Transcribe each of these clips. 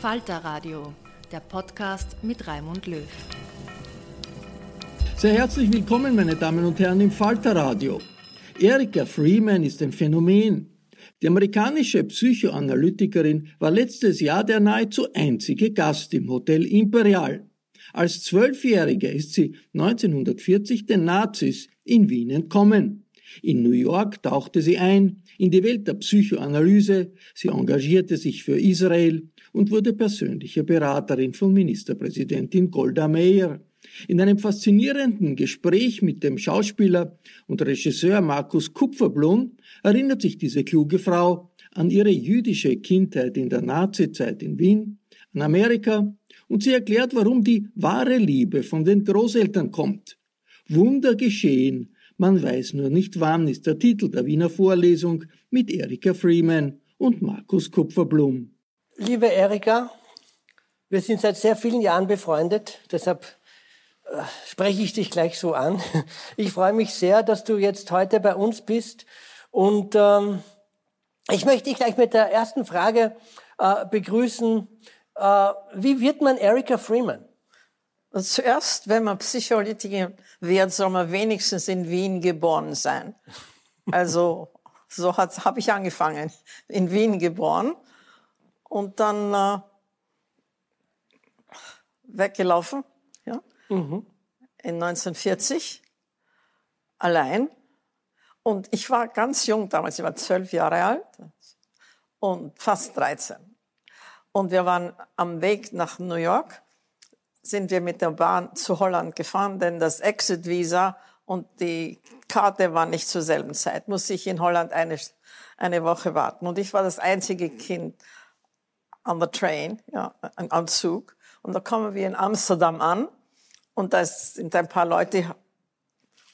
Falter Radio, der Podcast mit Raimund Löw. Sehr herzlich willkommen, meine Damen und Herren, im Falter Radio. Erika Freeman ist ein Phänomen. Die amerikanische Psychoanalytikerin war letztes Jahr der nahezu einzige Gast im Hotel Imperial. Als Zwölfjährige ist sie 1940 den Nazis in Wien entkommen. In New York tauchte sie ein in die Welt der Psychoanalyse, sie engagierte sich für Israel und wurde persönliche Beraterin von Ministerpräsidentin Golda Meir. In einem faszinierenden Gespräch mit dem Schauspieler und Regisseur Markus Kupferblum erinnert sich diese kluge Frau an ihre jüdische Kindheit in der Nazizeit in Wien, an Amerika und sie erklärt, warum die wahre Liebe von den Großeltern kommt. Wunder geschehen, man weiß nur nicht wann, ist der Titel der Wiener Vorlesung mit Erika Freeman und Markus Kupferblum. Liebe Erika, wir sind seit sehr vielen Jahren befreundet, deshalb äh, spreche ich dich gleich so an. Ich freue mich sehr, dass du jetzt heute bei uns bist und ähm, ich möchte dich gleich mit der ersten Frage äh, begrüßen. Äh, wie wird man Erika Freeman? Zuerst, wenn man Psychoanalytiker wird, soll man wenigstens in Wien geboren sein. Also so habe ich angefangen, in Wien geboren und dann äh, weggelaufen, ja, mhm. in 1940, allein. Und ich war ganz jung damals, ich war zwölf Jahre alt und fast 13. Und wir waren am Weg nach New York, sind wir mit der Bahn zu Holland gefahren, denn das Exit-Visa und die Karte waren nicht zur selben Zeit. Musste ich in Holland eine, eine Woche warten. Und ich war das einzige Kind on the train, ja, am Zug. Und da kommen wir in Amsterdam an und da sind ein paar Leute, die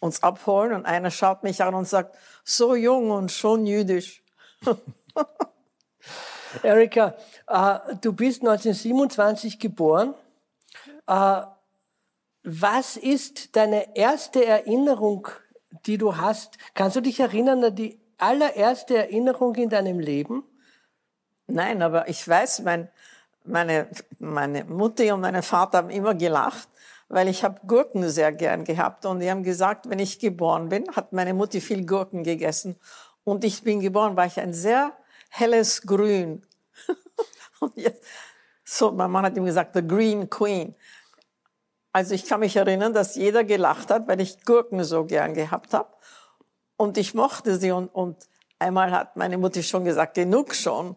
uns abholen und einer schaut mich an und sagt, so jung und schon jüdisch. Erika, äh, du bist 1927 geboren. Äh, was ist deine erste Erinnerung, die du hast? Kannst du dich erinnern an die allererste Erinnerung in deinem Leben? Nein, aber ich weiß, mein, meine, meine Mutter und mein Vater haben immer gelacht, weil ich habe Gurken sehr gern gehabt. Und die haben gesagt, wenn ich geboren bin, hat meine Mutter viel Gurken gegessen. Und ich bin geboren, war ich ein sehr helles Grün. und jetzt, so, mein Mann hat ihm gesagt, the Green Queen. Also ich kann mich erinnern, dass jeder gelacht hat, weil ich Gurken so gern gehabt habe. Und ich mochte sie. Und, und einmal hat meine Mutter schon gesagt, genug schon.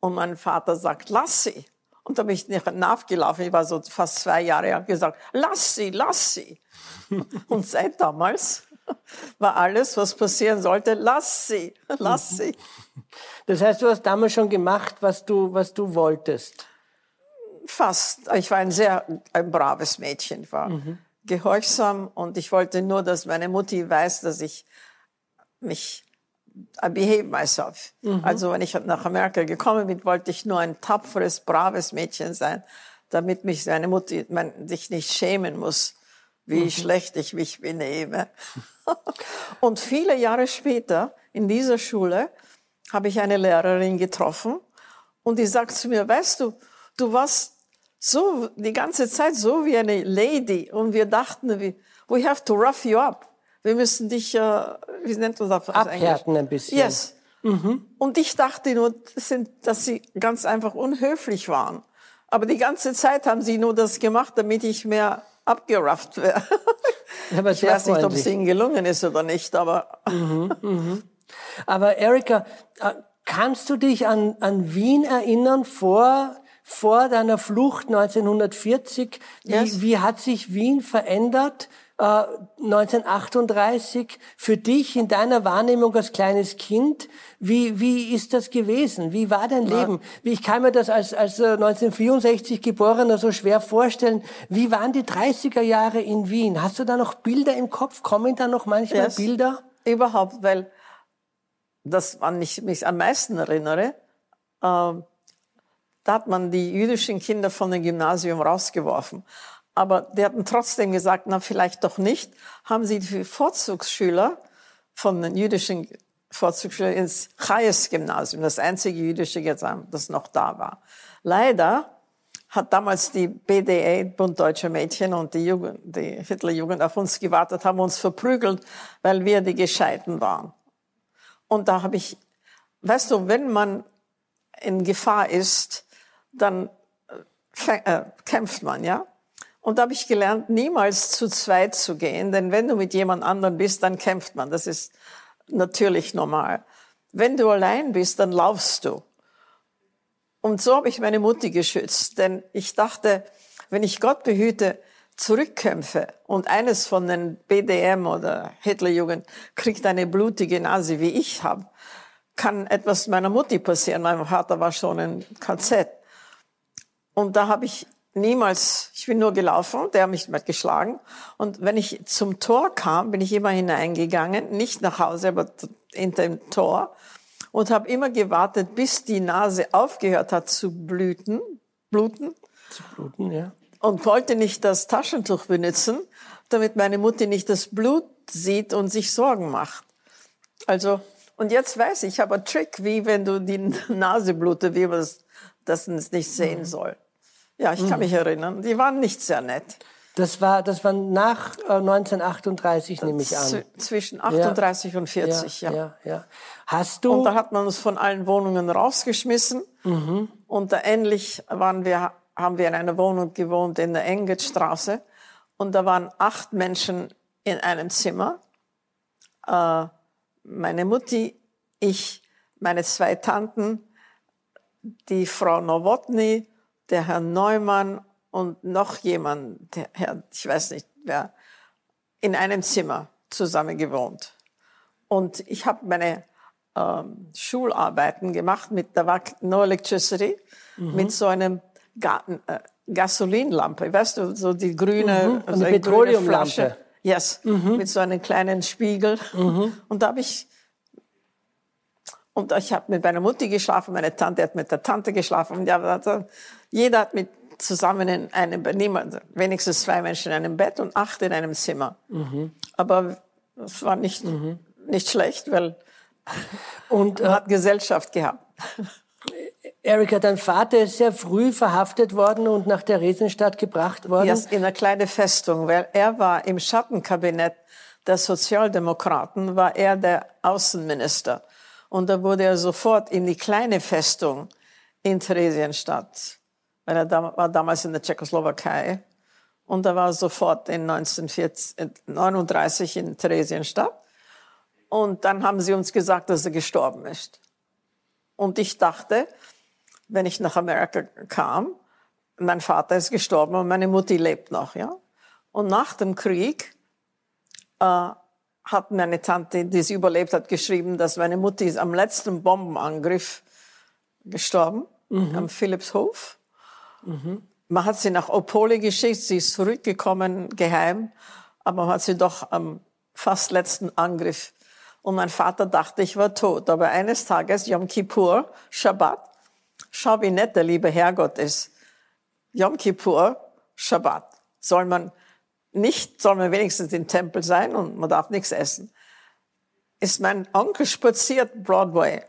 Und mein Vater sagt, lass sie. Und da bin ich nachgelaufen, ich war so fast zwei Jahre alt, gesagt, lass sie, lass sie. Und seit damals war alles, was passieren sollte, lass sie, lass sie. Das heißt, du hast damals schon gemacht, was du, was du wolltest. Fast. Ich war ein sehr ein braves Mädchen. Ich war mhm. gehorsam und ich wollte nur, dass meine Mutti weiß, dass ich mich I behave myself. Mhm. Also wenn ich nach Amerika gekommen bin, wollte ich nur ein tapferes, braves Mädchen sein, damit mich meine Mutter man, sich nicht schämen muss, wie mhm. schlecht ich mich benehme. und viele Jahre später in dieser Schule habe ich eine Lehrerin getroffen und die sagt zu mir, weißt du, du warst so die ganze Zeit so wie eine Lady und wir dachten, we have to rough you up. Wir müssen dich, äh, wie nennt man das? Abhärten ein bisschen. Yes. Mhm. Und ich dachte nur, dass sie ganz einfach unhöflich waren. Aber die ganze Zeit haben sie nur das gemacht, damit ich mehr abgerafft wäre. Aber ich weiß nicht, ob es ihnen gelungen ist oder nicht, aber. Mhm, mhm. Aber Erika, äh, kannst du dich an, an Wien erinnern vor, vor deiner Flucht 1940? Wie, yes. wie hat sich Wien verändert? 1938 für dich in deiner Wahrnehmung als kleines Kind? Wie, wie ist das gewesen? Wie war dein ja. Leben? Wie, ich kann mir das als, als 1964 äh, Geborener so schwer vorstellen. Wie waren die 30er Jahre in Wien? Hast du da noch Bilder im Kopf? Kommen da noch manchmal yes. Bilder? Überhaupt, weil das, an ich mich am meisten erinnere, äh, da hat man die jüdischen Kinder von dem Gymnasium rausgeworfen. Aber die hatten trotzdem gesagt, na vielleicht doch nicht, haben sie die Vorzugsschüler von den jüdischen Vorzugsschülern ins Chayes-Gymnasium, das einzige jüdische Gymnasium, das noch da war. Leider hat damals die BDA, Bund Deutscher Mädchen und die, Jugend, die Hitlerjugend auf uns gewartet, haben uns verprügelt, weil wir die Gescheiten waren. Und da habe ich, weißt du, wenn man in Gefahr ist, dann äh, äh kämpft man, ja? Und da habe ich gelernt, niemals zu zweit zu gehen, denn wenn du mit jemand anderem bist, dann kämpft man. Das ist natürlich normal. Wenn du allein bist, dann laufst du. Und so habe ich meine Mutti geschützt, denn ich dachte, wenn ich Gott behüte, zurückkämpfe und eines von den BDM oder Hitlerjugend kriegt eine blutige Nase, wie ich habe, kann etwas meiner Mutti passieren. Mein Vater war schon in KZ. Und da habe ich niemals, ich bin nur gelaufen, der hat mich mit geschlagen. Und wenn ich zum Tor kam, bin ich immer hineingegangen, nicht nach Hause, aber hinter dem Tor und habe immer gewartet, bis die Nase aufgehört hat zu blüten, bluten. Zu bluten, ja. Und wollte nicht das Taschentuch benutzen, damit meine Mutter nicht das Blut sieht und sich Sorgen macht. Also, und jetzt weiß ich, ich habe einen Trick, wie wenn du die Nase blutet, wie man das nicht sehen mhm. soll. Ja, ich kann mhm. mich erinnern. Die waren nicht sehr nett. Das war, das war nach äh, 1938, nehme ich an. zwischen 38 ja. und 40, ja, ja. ja. ja, Hast du? Und da hat man uns von allen Wohnungen rausgeschmissen. Mhm. Und da endlich waren wir, haben wir in einer Wohnung gewohnt in der Engelstraße. Und da waren acht Menschen in einem Zimmer. Äh, meine Mutti, ich, meine zwei Tanten, die Frau Nowotny der Herr Neumann und noch jemand, der Herr, ich weiß nicht wer, in einem Zimmer zusammen gewohnt. Und ich habe meine ähm, Schularbeiten gemacht mit, da war no electricity, mhm. mit so einem Ga äh, Gasolinlampe, weißt du, so die grüne, mhm. also eine Petroleumlampe. Yes, mhm. mit so einem kleinen Spiegel. Mhm. Und da habe ich und ich habe mit meiner Mutti geschlafen, meine Tante hat mit der Tante geschlafen. Und ja, jeder hat mit zusammen in einem niemand, wenigstens zwei Menschen in einem Bett und acht in einem Zimmer. Mhm. Aber es war nicht, mhm. nicht schlecht, weil und, man hat Gesellschaft gehabt. Erika, dein Vater ist sehr früh verhaftet worden und nach der Theresienstadt gebracht worden. Ja, in einer kleinen Festung, weil er war im Schattenkabinett der Sozialdemokraten, war er der Außenminister. Und da wurde er sofort in die kleine Festung in Theresienstadt, weil er war damals in der Tschechoslowakei. Und er war sofort in 1939 in Theresienstadt. Und dann haben sie uns gesagt, dass er gestorben ist. Und ich dachte, wenn ich nach Amerika kam, mein Vater ist gestorben und meine Mutti lebt noch, ja. Und nach dem Krieg äh, hat meine Tante, die sie überlebt hat, geschrieben, dass meine Mutti ist am letzten Bombenangriff gestorben, mhm. am Philippshof. Mhm. Man hat sie nach Opole geschickt, sie ist zurückgekommen, geheim, aber man hat sie doch am fast letzten Angriff. Und mein Vater dachte, ich war tot. Aber eines Tages, Yom Kippur, Shabbat, schau, wie nett der liebe Herrgott ist. Yom Kippur, Shabbat. Soll man nicht, soll man wenigstens im Tempel sein und man darf nichts essen. Ist mein Onkel spaziert Broadway.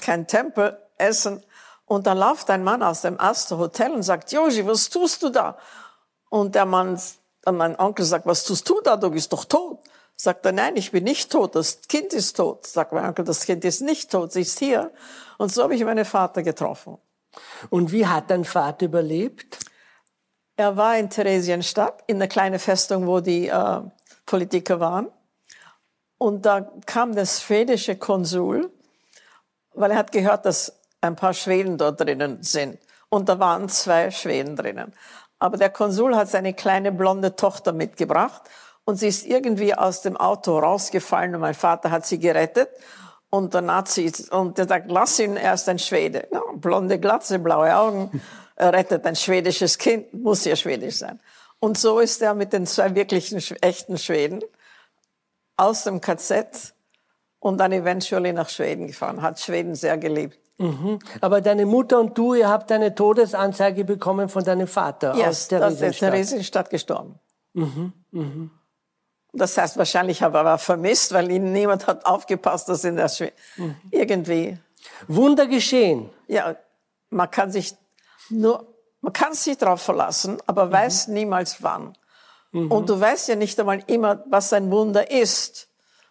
Kein Tempel, Essen. Und dann läuft ein Mann aus dem Astor Hotel und sagt, Joji, was tust du da? Und der Mann, mein Onkel sagt, was tust du da? Du bist doch tot. Sagt er, nein, ich bin nicht tot, das Kind ist tot. Sagt mein Onkel, das Kind ist nicht tot, sie ist hier. Und so habe ich meinen Vater getroffen. Und wie hat dein Vater überlebt? Er war in Theresienstadt, in einer kleinen Festung, wo die äh, Politiker waren. Und da kam der schwedische Konsul, weil er hat gehört, dass ein paar Schweden dort drinnen sind. Und da waren zwei Schweden drinnen. Aber der Konsul hat seine kleine blonde Tochter mitgebracht und sie ist irgendwie aus dem Auto rausgefallen und mein Vater hat sie gerettet. Und der Nazi, und der sagt, lass ihn, er ist ein Schwede. Ja, blonde Glatze, blaue Augen, er rettet ein schwedisches Kind, muss ja schwedisch sein. Und so ist er mit den zwei wirklichen, echten Schweden aus dem KZ und dann eventuell nach Schweden gefahren, hat Schweden sehr geliebt. Mhm. Aber deine Mutter und du, ihr habt eine Todesanzeige bekommen von deinem Vater yes, aus Theresienstadt. Yes, der Theresienstadt gestorben. Mhm. Mhm. Das heißt, wahrscheinlich habe er vermisst, weil ihn niemand hat aufgepasst, dass in der Schwe mhm. irgendwie. Wunder geschehen. Ja, man kann sich nur, man kann sich darauf verlassen, aber mhm. weiß niemals wann. Mhm. Und du weißt ja nicht einmal immer, was ein Wunder ist.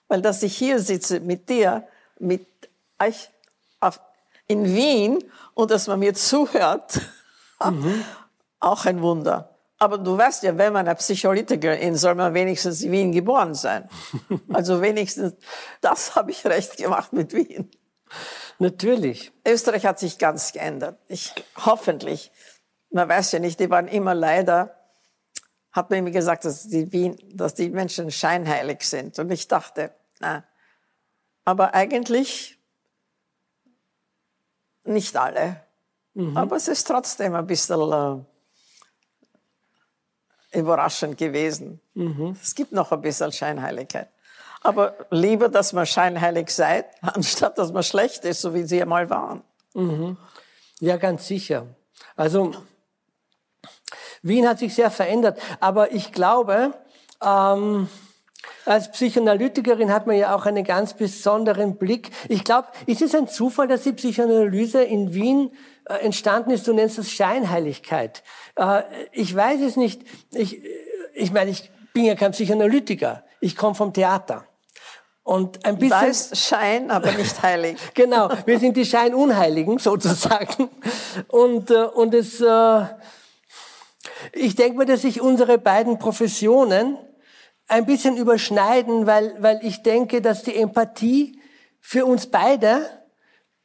Weil dass ich hier sitze mit dir, mit euch auf, in Wien und dass man mir zuhört, mhm. auch ein Wunder. Aber du weißt ja, wenn man eine ist, soll man wenigstens in Wien geboren sein. Also wenigstens, das habe ich recht gemacht mit Wien. Natürlich. Österreich hat sich ganz geändert. Ich, hoffentlich. Man weiß ja nicht, die waren immer leider, hat man immer gesagt, dass die, Wien, dass die Menschen scheinheilig sind. Und ich dachte, na, aber eigentlich nicht alle. Mhm. Aber es ist trotzdem ein bisschen äh, überraschend gewesen. Mhm. Es gibt noch ein bisschen Scheinheiligkeit. Aber lieber, dass man scheinheilig seid, anstatt dass man schlecht ist, so wie sie einmal waren. Mhm. Ja, ganz sicher. Also Wien hat sich sehr verändert, aber ich glaube, ähm, als Psychoanalytikerin hat man ja auch einen ganz besonderen Blick. Ich glaube, ist es ein Zufall, dass die Psychoanalyse in Wien äh, entstanden ist? Du nennst das Scheinheiligkeit. Äh, ich weiß es nicht. Ich, ich meine, ich bin ja kein Psychoanalytiker. Ich komme vom Theater. Und ein bisschen. Weiß Schein, aber nicht heilig. genau. Wir sind die Scheinunheiligen, sozusagen. Und, äh, und es, ich denke mir, dass sich unsere beiden Professionen ein bisschen überschneiden, weil, weil ich denke, dass die Empathie für uns beide,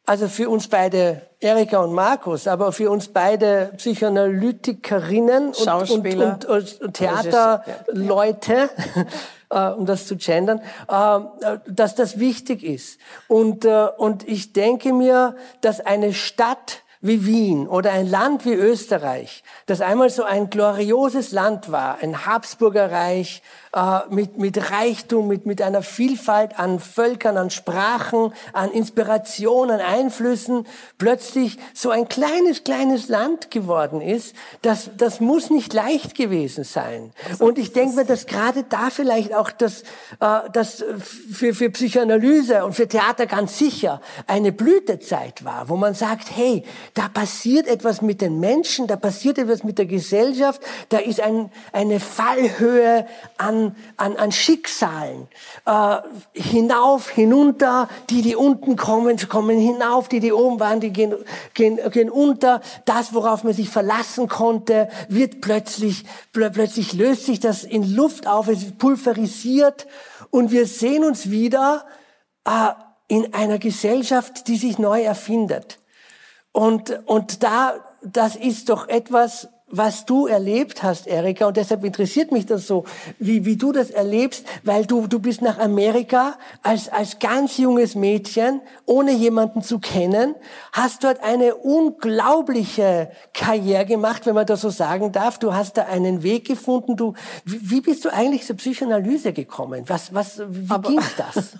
also für uns beide, Erika und Markus, aber für uns beide Psychoanalytikerinnen und, und, und, und Theaterleute, äh, um das zu gendern, äh, dass das wichtig ist. Und, äh, und ich denke mir, dass eine Stadt wie Wien oder ein Land wie Österreich, das einmal so ein glorioses Land war, ein Habsburgerreich, äh, mit, mit Reichtum, mit, mit einer Vielfalt an Völkern, an Sprachen, an Inspirationen, an Einflüssen, plötzlich so ein kleines, kleines Land geworden ist, das, das muss nicht leicht gewesen sein. Und ich denke mir, dass gerade da vielleicht auch das, äh, das für, für Psychoanalyse und für Theater ganz sicher eine Blütezeit war, wo man sagt, hey, da passiert etwas mit den Menschen, da passiert etwas mit der Gesellschaft, da ist ein, eine Fallhöhe an, an, an Schicksalen. Äh, hinauf, hinunter, die, die unten kommen, kommen hinauf, die, die oben waren, die gehen, gehen, gehen unter. Das, worauf man sich verlassen konnte, wird plötzlich, plötzlich löst sich das in Luft auf, es ist pulverisiert und wir sehen uns wieder äh, in einer Gesellschaft, die sich neu erfindet. Und, und da, das ist doch etwas, was du erlebt hast, Erika, und deshalb interessiert mich das so, wie, wie du das erlebst, weil du, du bist nach Amerika als, als ganz junges Mädchen, ohne jemanden zu kennen, hast dort eine unglaubliche Karriere gemacht, wenn man das so sagen darf. Du hast da einen Weg gefunden. Du, wie, wie bist du eigentlich zur Psychoanalyse gekommen? Was, was, wie Aber, ging das?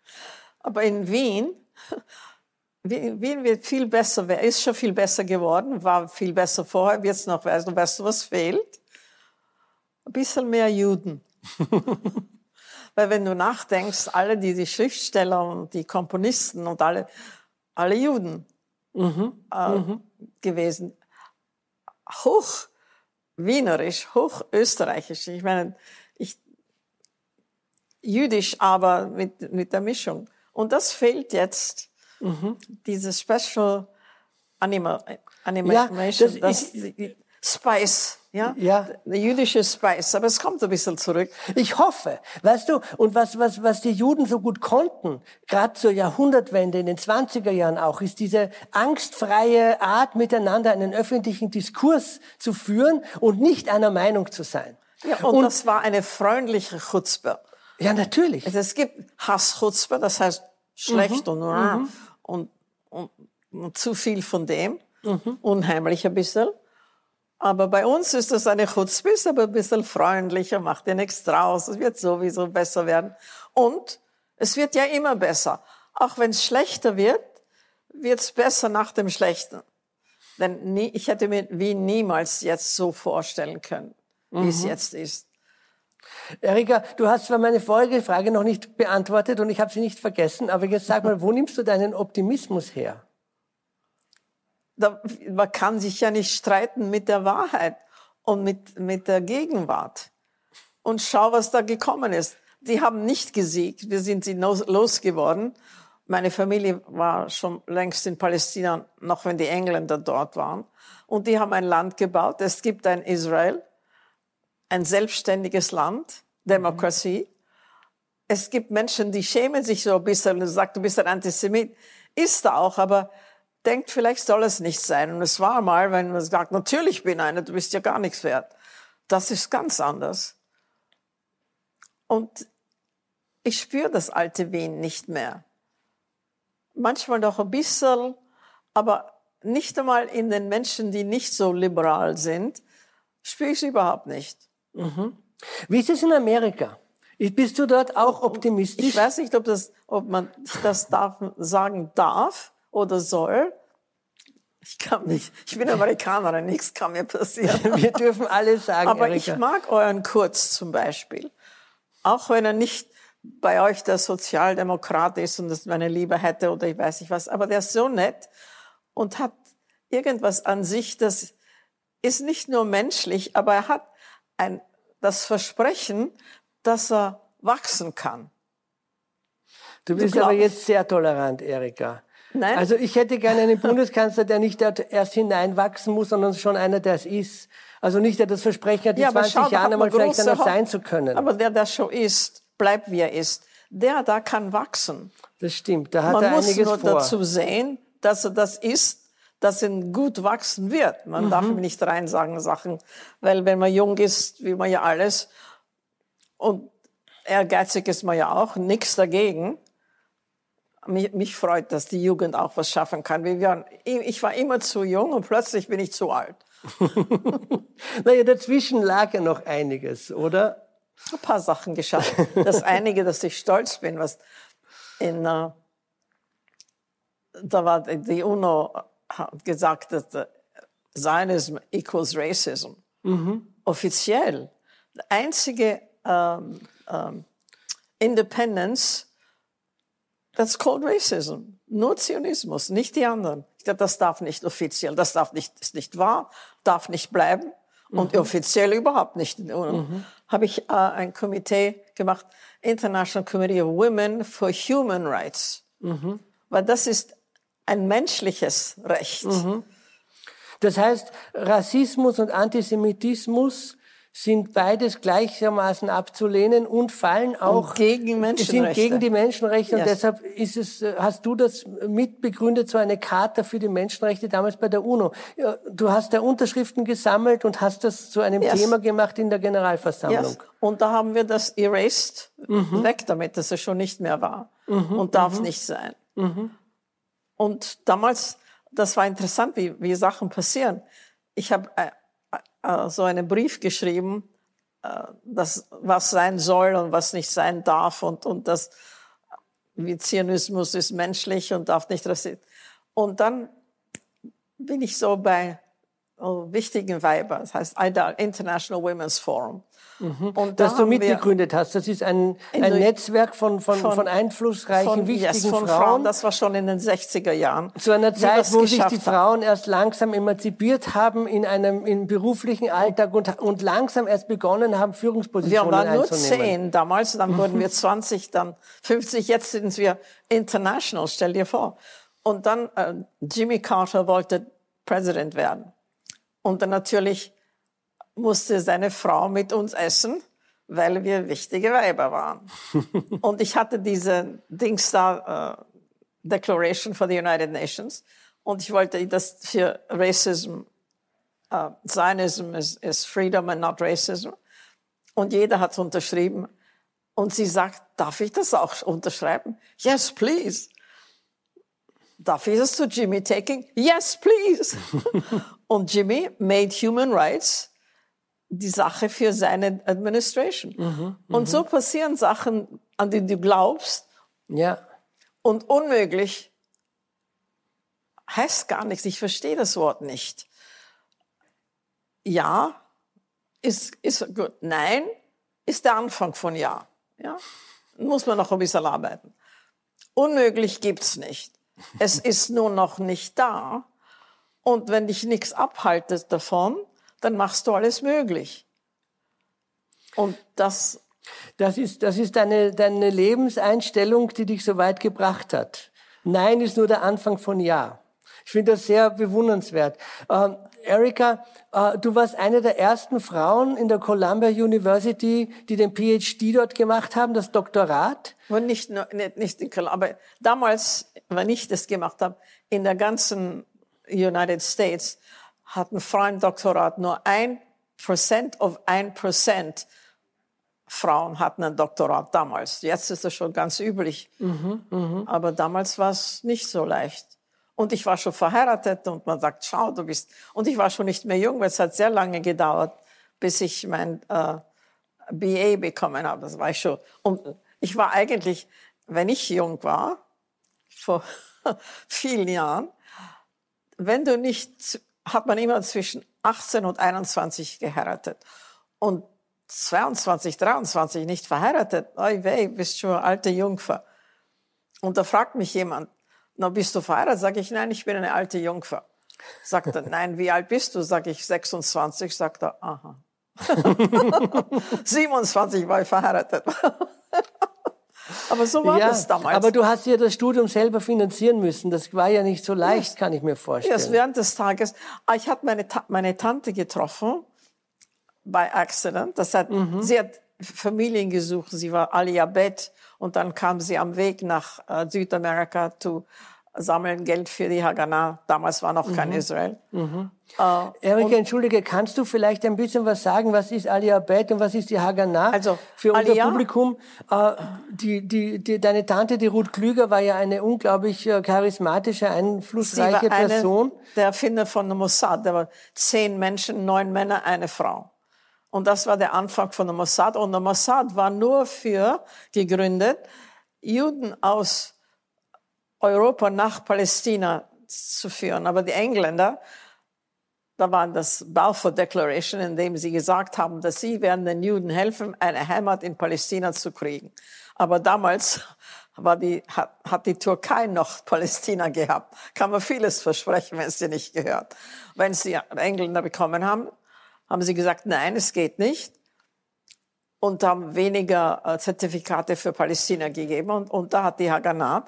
Aber in Wien Wien wird viel besser, ist schon viel besser geworden, war viel besser vorher, wird es noch besser. Weißt du, was fehlt? Ein bisschen mehr Juden. Weil wenn du nachdenkst, alle die, die Schriftsteller und die Komponisten und alle, alle Juden mhm. Äh, mhm. gewesen, hoch wienerisch, hoch österreichisch. Ich meine, ich, jüdisch, aber mit, mit der Mischung. Und das fehlt jetzt Mhm. Diese Special Animal, Animation, ja, das, das ist, Spice, ja? ja, der jüdische Spice, aber es kommt ein bisschen zurück. Ich hoffe, weißt du, und was, was, was die Juden so gut konnten, gerade zur Jahrhundertwende in den 20er Jahren auch, ist diese angstfreie Art, miteinander einen öffentlichen Diskurs zu führen und nicht einer Meinung zu sein. Ja, und, und das war eine freundliche Chutzpe. Ja, natürlich. Also es gibt Hasschutzpe, das heißt schlecht mhm. und, mhm und, und, und zu viel von dem, mhm. unheimlich ein bisschen. Aber bei uns ist das eine Chutzpis, aber ein bisschen freundlicher, macht dir nichts draus, es wird sowieso besser werden. Und es wird ja immer besser. Auch wenn es schlechter wird, wird es besser nach dem Schlechten. Denn nie, ich hätte mir wie niemals jetzt so vorstellen können, wie mhm. es jetzt ist. Erika, du hast zwar meine vorige Frage noch nicht beantwortet und ich habe sie nicht vergessen, aber jetzt sag mal, wo nimmst du deinen Optimismus her? Da, man kann sich ja nicht streiten mit der Wahrheit und mit, mit der Gegenwart. Und schau, was da gekommen ist. Die haben nicht gesiegt, wir sind sie losgeworden. Meine Familie war schon längst in Palästina, noch wenn die Engländer dort waren. Und die haben ein Land gebaut. Es gibt ein Israel ein selbstständiges Land, Demokratie. Es gibt Menschen, die schämen sich so ein bisschen und sagen, du bist ein Antisemit. Ist er auch, aber denkt, vielleicht soll es nicht sein. Und es war mal, wenn man sagt, natürlich bin einer, du bist ja gar nichts wert. Das ist ganz anders. Und ich spüre das alte Wien nicht mehr. Manchmal noch ein bisschen, aber nicht einmal in den Menschen, die nicht so liberal sind, spüre ich es überhaupt nicht. Mhm. Wie ist es in Amerika? Bist du dort auch optimistisch? Ich weiß nicht, ob, das, ob man das darf, sagen darf oder soll. Ich kann nicht. Ich bin Amerikanerin, nichts kann mir passieren. Wir dürfen alles sagen. Aber Erika. ich mag euren Kurz zum Beispiel. Auch wenn er nicht bei euch der Sozialdemokrat ist und das meine Liebe hätte oder ich weiß nicht was. Aber der ist so nett und hat irgendwas an sich, das ist nicht nur menschlich, aber er hat ein, das Versprechen, dass er wachsen kann. Du bist du aber jetzt sehr tolerant, Erika. Nein. Also ich hätte gerne einen Bundeskanzler, der nicht erst hineinwachsen muss, sondern schon einer, der es ist. Also nicht, der das Versprechen hat, in ja, 20 schau, Jahren einmal vielleicht einer sein zu können. Aber der das schon ist, bleibt wie er ist, der da kann wachsen. Das stimmt, da hat Man er einiges vor. Man muss nur dazu sehen, dass er das ist, dass es gut wachsen wird. Man mhm. darf ihm nicht rein sagen Sachen, weil wenn man jung ist, will man ja alles. Und ehrgeizig ist man ja auch, nichts dagegen. Mich, mich freut, dass die Jugend auch was schaffen kann. Waren, ich war immer zu jung und plötzlich bin ich zu alt. naja, dazwischen lag ja noch einiges, oder? Ein paar Sachen geschafft. Das einige, dass ich stolz bin, was in, uh, da war die UNO gesagt, dass Zionism equals Racism. Mhm. Offiziell. Die einzige ähm, ähm, Independence That's called racism. Nur Zionismus, nicht die anderen. Ich dachte, das darf nicht offiziell, das darf nicht, ist nicht wahr, darf nicht bleiben und Mhm. offiziell überhaupt nicht. Und Habe ich äh, ein Komitee gemacht, International Committee of Women for Human Rights. Mhm. Weil das ist ein menschliches Recht. Mhm. Das heißt, Rassismus und Antisemitismus sind beides gleichermaßen abzulehnen und fallen auch gegen sind Menschenrechte. gegen die Menschenrechte und Yes. deshalb ist es hast du das mitbegründet so eine Charta für die Menschenrechte damals bei der UNO. Du hast da Unterschriften gesammelt und hast das zu einem Yes. Thema gemacht in der Generalversammlung. Yes. Und da haben wir das erased, Mhm. weg damit, dass es schon nicht mehr war und darf nicht sein. Und damals, das war interessant, wie, wie Sachen passieren. Ich habe äh, äh, so einen Brief geschrieben, äh, das, was sein soll und was nicht sein darf und, und das, wie Zionismus ist menschlich und darf nicht rassistisch. Und dann bin ich so bei oh, wichtigen Weibern, das heißt International Women's Forum. Und da Das du haben wir- mitgegründet hast. Das ist ein, In ein Netzwerk von, von, von, einflussreichen, von, wichtigen yes, von Frauen. Das war schon in den 60er Jahren. Zu einer wir Zeit, wo sich die haben. Frauen erst langsam emanzipiert haben in einem im beruflichen Alltag und, und langsam erst begonnen haben, Wir Führungspositionen waren nur einzunehmen. zehn damals, dann wurden wir 20, dann 50, jetzt sind wir international, stell dir vor. Und dann äh, Jimmy Carter wollte Präsident werden. Und dann natürlich musste seine Frau mit uns essen, weil wir wichtige Weiber waren. Und ich hatte diese Dings da, äh, Declaration for the United Nations. Und ich wollte das für Racism, äh, Zionism is, is freedom and not racism. Und jeder hat unterschrieben. Und sie sagt, darf ich das auch unterschreiben? Yes, please. Darf ich das zu Jimmy taking? Yes, please. Und Jimmy made human rights die Sache für seine Administration. Und so passieren Sachen, an die du glaubst Ja. und unmöglich heißt gar nichts. Ich verstehe das Wort nicht. Ja ist, ist gut. Nein ist der Anfang von Ja. Ja? Muss man noch ein bisschen arbeiten. Unmöglich gibt's nicht. Es ist nur noch nicht da. Und wenn dich nichts abhaltet davon, dann machst du alles möglich. Und das Das ist, das ist deine, deine Lebenseinstellung, die dich so weit gebracht hat. Nein ist nur der Anfang von Ja. Ich finde das sehr bewundernswert. Ähm, Erika, äh, du warst eine der ersten Frauen in der Columbia University, die den PhD dort gemacht haben, das Doktorat. Und nicht, nur- nicht, nicht in Köln, aber damals, wenn ich das gemacht habe, in der ganzen United States hatten Frauen Doktorat nur ein Prozent of ein Prozent Frauen hatten ein Doktorat damals. Jetzt ist das schon ganz üblich. Aber damals war es nicht so leicht. Und ich war schon verheiratet und man sagt, schau, du bist. Und ich war schon nicht mehr jung, weil es hat sehr lange gedauert, bis ich mein äh, BA bekommen habe. Das war ich schon. Und ich war eigentlich, wenn ich jung war, vor vielen Jahren, wenn du nicht, hat man immer zwischen 18 und 21 geheiratet. Und 22, 23 nicht verheiratet, oi weh, bist schon eine alte Jungfer. Und da fragt mich jemand, na, bist du verheiratet? Sag ich, nein, ich bin eine alte Jungfer. Sagt er, nein, wie alt bist du? Sag ich, 26. Sagt er, aha. 27 war ich verheiratet. Aber so war das damals. aber du hast ja das Studium selber finanzieren müssen. Das war ja nicht so leicht, kann ich mir vorstellen. Erst während des Tages. Ah, Ich hatte meine, Ta meine Tante getroffen bei Accident. Das hat, Sie hat Familien gesucht. Sie war Aliabet und dann kam sie am Weg nach äh, Südamerika zu sammeln Geld für die Haganah. Damals war noch kein Israel. Erika, entschuldige, kannst du vielleicht ein bisschen was sagen? Was ist Aliyah-Bet und was ist die Haganah? Also, Für unser Aliyah- Publikum, äh, die, die, die, deine Tante, die Ruth Klüger, war ja eine unglaublich äh, charismatische, Sie einflussreiche war eine, Person. der Erfinder von der Mossad. Da waren zehn Menschen, neun Männer, eine Frau. Und das war der Anfang von der Mossad. Und der Mossad war nur für gegründet, Juden aus Europa nach Palästina zu führen. Aber die Engländer, da war das Balfour Declaration, in dem sie gesagt haben, dass sie werden den Juden helfen, eine Heimat in Palästina zu kriegen. Aber damals war die, hat, hat die Türkei noch Palästina gehabt. Kann man vieles versprechen, wenn sie nicht gehört. Wenn sie Engländer bekommen haben, haben sie gesagt, nein, es geht nicht. Und haben weniger äh, Zertifikate für Palästina gegeben. Und, und da hat die Haganah,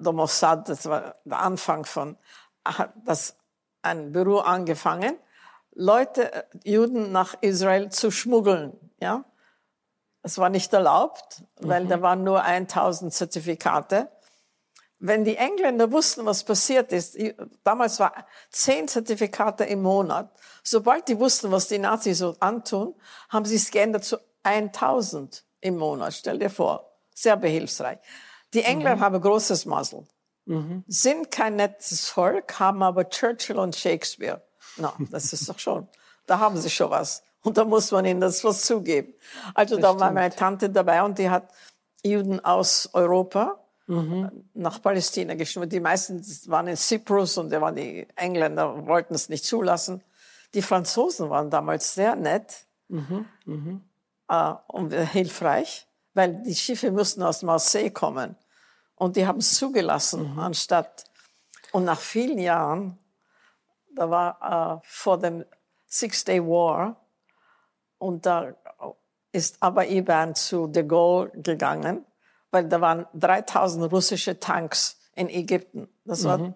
der Mossad, das war der Anfang von, hat das ein Büro angefangen, Leute, äh, Juden nach Israel zu schmuggeln, ja. Es war nicht erlaubt, weil mhm. da waren nur 1000 Zertifikate. Wenn die Engländer wussten, was passiert ist, damals war zehn Zertifikate im Monat. Sobald die wussten, was die Nazis so antun, haben sie es geändert zu 1000 im Monat. Stell dir vor. Sehr behilfsreich. Die Engländer mhm. haben großes Masel. Mhm. Sind kein nettes Volk, haben aber Churchill und Shakespeare. Na, no, das ist doch schon. Da haben sie schon was. Und da muss man ihnen das was zugeben. Also das da stimmt. war meine Tante dabei und die hat Juden aus Europa mhm. nach Palästina geschmuggelt. Die meisten waren in Cyprus und da waren die Engländer, wollten es nicht zulassen. Die Franzosen waren damals sehr nett mhm. Mhm. Äh, und hilfreich, weil die Schiffe mussten aus Marseille kommen. Und die haben es zugelassen, mhm. anstatt. Und nach vielen Jahren, da war äh, vor dem Six-Day War, und da ist aber IBAN zu de Gaulle gegangen, weil da waren 3000 russische Tanks in Ägypten. Das war mhm.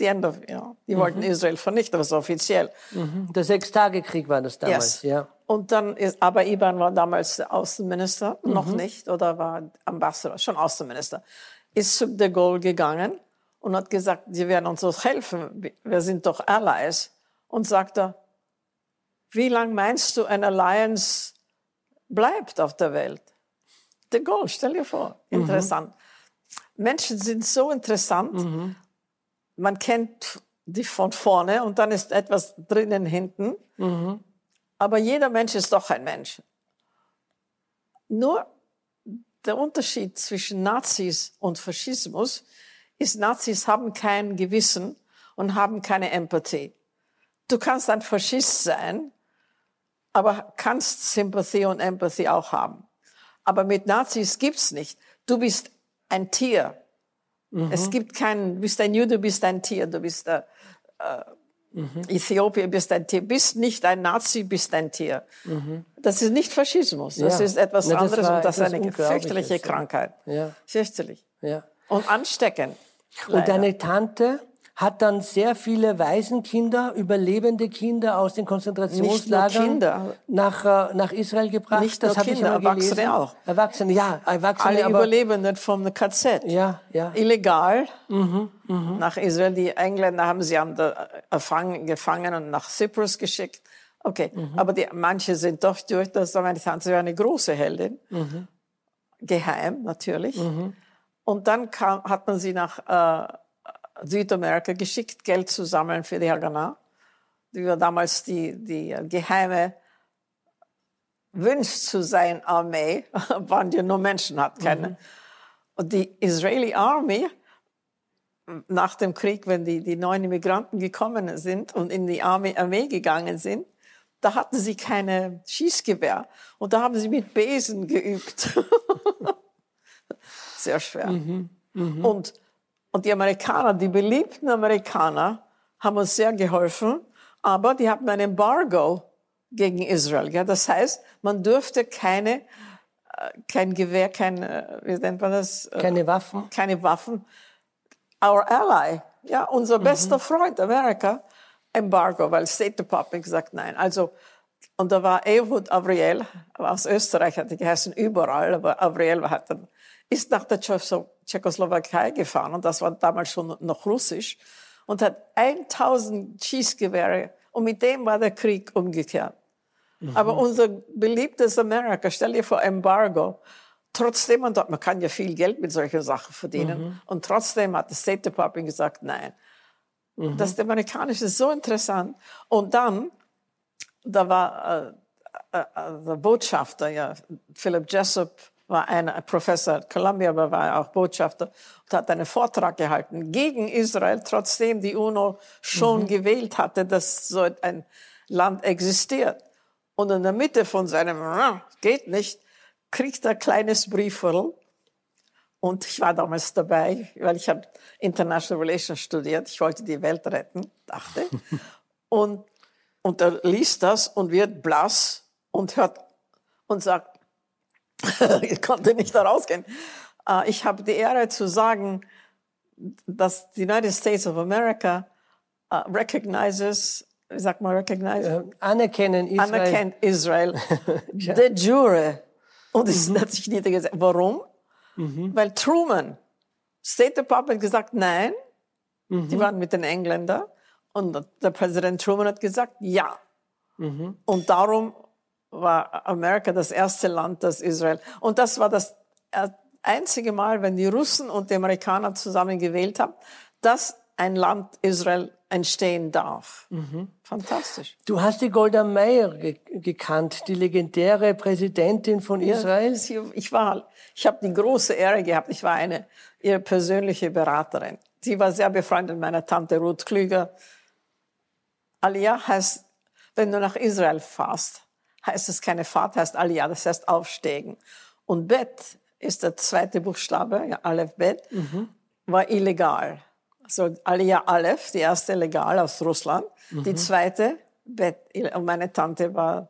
Die Ende, ja. Die mhm. wollten Israel vernichten, das offiziell. Mhm. Der Sechstagekrieg war das damals, yes. ja. Und dann ist, aber Iban war damals Außenminister, mhm. noch nicht, oder war Ambassador, schon Außenminister, ist zu de Gaulle gegangen und hat gesagt, sie werden uns doch helfen, wir sind doch Allies. Und sagt er, wie lang meinst du, ein Alliance bleibt auf der Welt? De Gaulle, stell dir vor. Mhm. Interessant. Mhm. Menschen sind so interessant. Mhm. Man kennt die von vorne und dann ist etwas drinnen hinten. Mhm. Aber jeder Mensch ist doch ein Mensch. Nur der Unterschied zwischen Nazis und Faschismus ist, Nazis haben kein Gewissen und haben keine Empathie. Du kannst ein Faschist sein aber kannst Sympathie und Empathie auch haben. Aber mit Nazis gibt's nicht. Du bist ein Tier. Mhm. Es gibt keinen, du bist ein Jude, du bist ein Tier, du bist äh, äh, mhm. Äthiopier, bist ein Tier, bist nicht ein Nazi, bist ein Tier. Mhm. Das ist nicht Faschismus, das ja. ist etwas Na, das anderes und das ist eine fürchterliche Krankheit. Ja. Fürchterlich. Ja. Und ansteckend. Und deine Tante hat dann sehr viele Waisenkinder, überlebende Kinder aus den Konzentrationslagern nach, äh, nach Israel gebracht. Nicht das nur Kinder, Erwachsene gelesen. auch. Erwachsene, ja, Erwachsene. Alle aber, Überlebenden vom KZ. Ja, ja. Illegal mhm, mh. nach Israel. Die Engländer haben sie haben da erfangen, gefangen und nach Cyprus geschickt. Okay, mhm. aber die, manche sind doch durch. Das war meine Tante war eine große Heldin. Mhm. Geheim, natürlich. Mhm. Und dann kam, hat man sie nach äh, Südamerika geschickt, Geld zu sammeln für die Haganah. Die war damals die, die geheime Wunsch zu sein Armee, waren die nur Menschen hat keine. Mhm. Und die Israeli Army, nach dem Krieg, wenn die, die neuen Immigranten gekommen sind und in die Armee, Armee gegangen sind, da hatten sie keine Schießgewehr. Und da haben sie mit Besen geübt. Sehr schwer. Mhm. Mhm. Und und die Amerikaner, die beliebten Amerikaner, haben uns sehr geholfen, aber die hatten ein Embargo gegen Israel. Ja, das heißt, man durfte keine, äh, kein Gewehr, kein, äh, wie nennt man das? Äh, keine Waffen. Keine Waffen. Our ally, ja, unser mhm. bester Freund Amerika, Embargo, weil State Department gesagt nein. Also, und da war Ehud Avriel, aus Österreich hat er geheißen überall, aber Avriel hat dann, ist nach der Tschechoslowakei gefahren und das war damals schon noch russisch und hat 1000 Schießgewehre und mit dem war der Krieg umgekehrt. Mhm. Aber unser beliebtes Amerika, stell dir vor, Embargo, trotzdem, und man kann ja viel Geld mit solchen Sachen verdienen, mhm. und trotzdem hat das State Department gesagt, nein. Mhm. Das Amerikanische ist so interessant. Und dann, da war äh, äh, äh der Botschafter, ja, Philip Jessup, war ein Professor at Columbia, aber war auch Botschafter und hat einen Vortrag gehalten gegen Israel, trotzdem die UNO schon mhm. gewählt hatte, dass so ein Land existiert. Und in der Mitte von seinem geht nicht, kriegt er ein kleines Briefviertel Und ich war damals dabei, weil ich habe International Relations studiert. Ich wollte die Welt retten, dachte. und, und er liest das und wird blass und hört und sagt, ich konnte nicht da rausgehen. Äh, ich habe die Ehre zu sagen, dass die United States of America uh, recognizes, wie sagt man recognize? Äh, anerkennen Israel. Anerkennt Israel. ja. De jure. Und es mhm. hat sich niedergesetzt. Warum? Mhm. Weil Truman, State Department gesagt, nein. Mhm. Die waren mit den Engländern. Und der Präsident Truman hat gesagt, ja. Mhm. Und darum war Amerika das erste Land, das Israel. Und das war das einzige Mal, wenn die Russen und die Amerikaner zusammen gewählt haben, dass ein Land Israel entstehen darf. Mhm. Fantastisch. Du hast die Golda Meir ge gekannt, die legendäre Präsidentin von Israel. Ja, ich war, ich habe die große Ehre gehabt. Ich war eine ihre persönliche Beraterin. Sie war sehr befreundet mit meiner Tante Ruth Klüger. Aliyah heißt, wenn du nach Israel fährst, heißt es keine Fahrt, heißt Aliyah, das heißt aufsteigen. Und Bet ist der zweite Buchstabe, ja, Aleph Bet, mhm. war illegal. Also Aliyah Aleph, die erste legal aus Russland, mhm. die zweite Bet, und meine Tante war,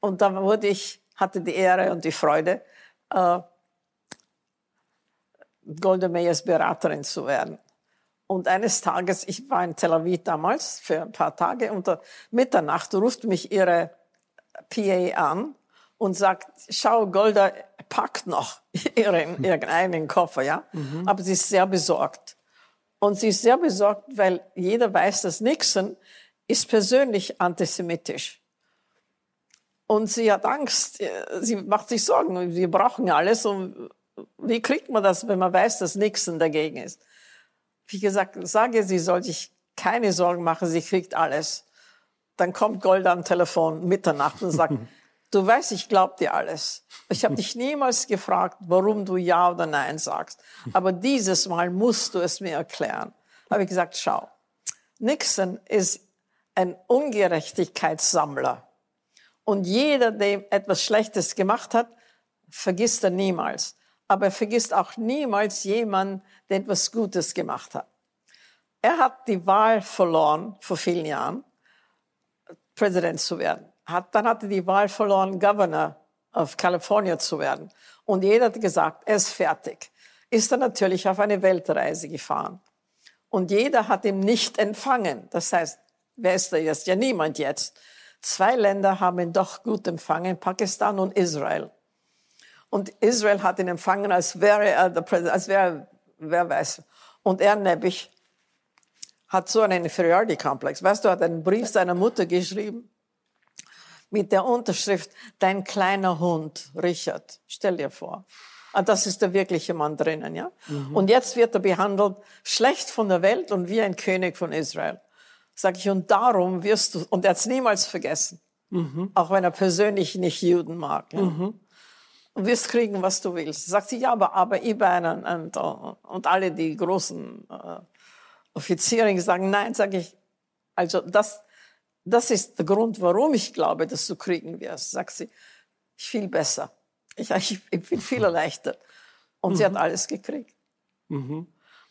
und da wurde ich, hatte die Ehre und die Freude, äh, Golda Meiers Beraterin zu werden. Und eines Tages, ich war in Tel Aviv damals für ein paar Tage, unter Mitternacht ruft mich ihre PA an und sagt, schau, Golda packt noch ihren, eigenen Koffer, ja. Mhm. Aber sie ist sehr besorgt. Und sie ist sehr besorgt, weil jeder weiß, dass Nixon ist persönlich antisemitisch. Und sie hat Angst, äh, sie macht sich Sorgen, wir brauchen alles. Und wie kriegt man das, wenn man weiß, dass Nixon dagegen ist? Wie gesagt, sage, sie soll sich keine Sorgen machen, sie kriegt alles. Dann kommt Gold am Telefon Mitternacht und sagt, du weißt, ich glaube dir alles. Ich habe dich niemals gefragt, warum du Ja oder Nein sagst. Aber dieses Mal musst du es mir erklären. Habe ich gesagt, schau, Nixon ist ein Ungerechtigkeitssammler. Und jeder, der etwas Schlechtes gemacht hat, vergisst er niemals. Aber er vergisst auch niemals jemanden, der etwas Gutes gemacht hat. Er hat die Wahl verloren vor vielen Jahren Präsident zu werden. Hat, dann hatte die Wahl verloren, Governor of California zu werden. Und jeder hat gesagt, er ist fertig. Ist er natürlich auf eine Weltreise gefahren. Und jeder hat ihn nicht empfangen. Das heißt, wer ist er jetzt? Ja, niemand jetzt. Zwei Länder haben ihn doch gut empfangen, Pakistan und Israel. Und Israel hat ihn empfangen, als wäre er der Präsident, als wäre, wer weiß. Und er nämlich hat so einen Inferiority-Komplex. Weißt du, hat einen Brief seiner Mutter geschrieben mit der Unterschrift, dein kleiner Hund, Richard. Stell dir vor. Ah, das ist der wirkliche Mann drinnen, ja? Mhm. Und jetzt wird er behandelt schlecht von der Welt und wie ein König von Israel. Sag ich, und darum wirst du, und er hat es niemals vergessen. Mhm. Auch wenn er persönlich nicht Juden mag. Ja? Mhm. Und wirst kriegen, was du willst. Sagt sie, ja, aber, aber Iban und, und, und alle die großen äh, Offiziere sagen, nein, sage ich, also das, das ist der Grund, warum ich glaube, dass du kriegen wirst. Sagt sie, ich viel besser. Ich, ich, ich bin viel erleichtert. Und mhm. sie hat mhm. alles gekriegt. Mhm.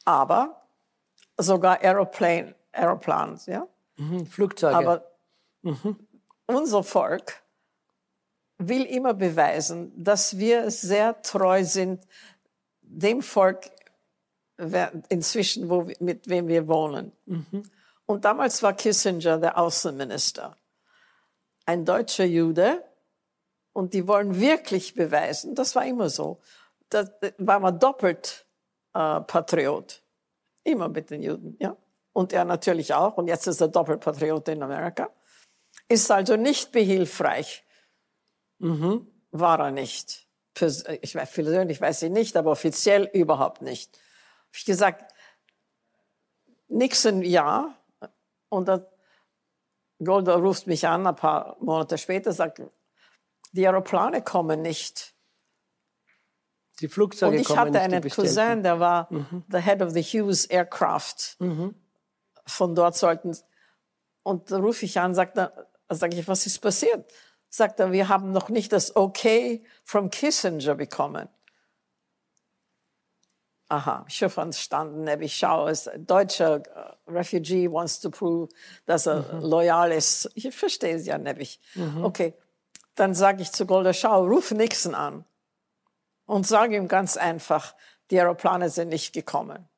Aber sogar Aeroplane, Aeroplanes, ja. Mhm. Flugzeuge. Aber mhm. unser Volk will immer beweisen, dass wir sehr treu sind dem Volk, inzwischen, wo, mit wem wir wohnen. Mhm. Und damals war Kissinger der Außenminister, ein deutscher Jude. Und die wollen wirklich beweisen, das war immer so, da war man doppelt äh, Patriot. Immer mit den Juden, ja. Und er natürlich auch. Und jetzt ist er Doppelpatriot in Amerika. Ist also nicht behilfreich. Mhm. War er nicht. Ich weiß, persönlich weiß ich nicht, aber offiziell überhaupt nicht habe ich gesagt, Nixon ja. Und das, Golda ruft mich an, ein paar Monate später, sagt, die Aeroplane kommen nicht. Die Flugzeuge Und ich hatte einen Cousin, der war mhm. the head of the Hughes Aircraft. Mhm. Von dort sollten, und da rufe ich an, sagt er, sage ich, was ist passiert? Sagt er, wir haben noch nicht das Okay from Kissinger bekommen. Aha, habe verstanden, ich schaue, ein deutscher äh, Refugee wants to prove, dass er mhm. loyal ist. Ich verstehe es ja nicht. Mhm. Okay, dann sage ich zu Golda, schau, ruf Nixon an und sage ihm ganz einfach, die Aeroplane sind nicht gekommen.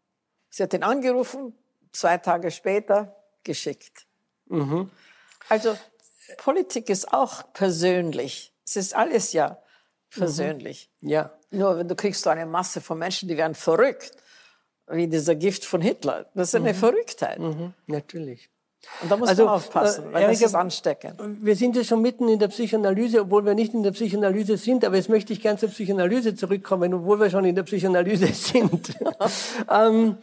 Sie hat ihn angerufen, zwei Tage später geschickt. Mhm. Also Politik ist auch persönlich. Es ist alles ja persönlich. Mhm. Ja. Nur wenn du kriegst so eine Masse von Menschen, die werden verrückt, wie dieser Gift von Hitler. Das ist eine mhm. Verrücktheit. Mhm. Natürlich. Und da muss also, man aufpassen, weil Erika, das ist ansteckend. Wir sind ja schon mitten in der Psychoanalyse, obwohl wir nicht in der Psychoanalyse sind, aber jetzt möchte ich gern zur Psychoanalyse zurückkommen, obwohl wir schon in der Psychoanalyse sind. ähm,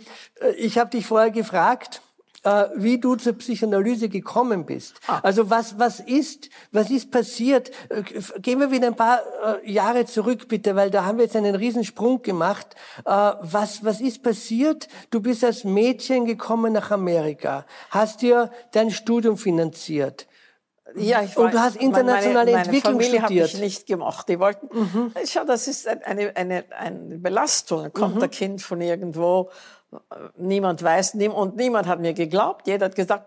ich habe dich vorher gefragt, äh, wie du zur Psychoanalyse gekommen bist. Ah. Also was, was ist, was ist passiert? Äh, gehen wir wieder ein paar äh, Jahre zurück, bitte, weil da haben wir jetzt einen Riesensprung gemacht. Was, was ist passiert? Du bist als Mädchen gekommen nach Amerika, hast dir dein Studium finanziert. Ja, ich war, und du hast internationale meine, Entwicklung meine Familie studiert. Ich nicht gemacht. Die wollten, mhm. schau, das ist eine, eine, eine Belastung. Kommt mhm. ein Kind von irgendwo, niemand weiß, und niemand hat mir geglaubt. Jeder hat gesagt,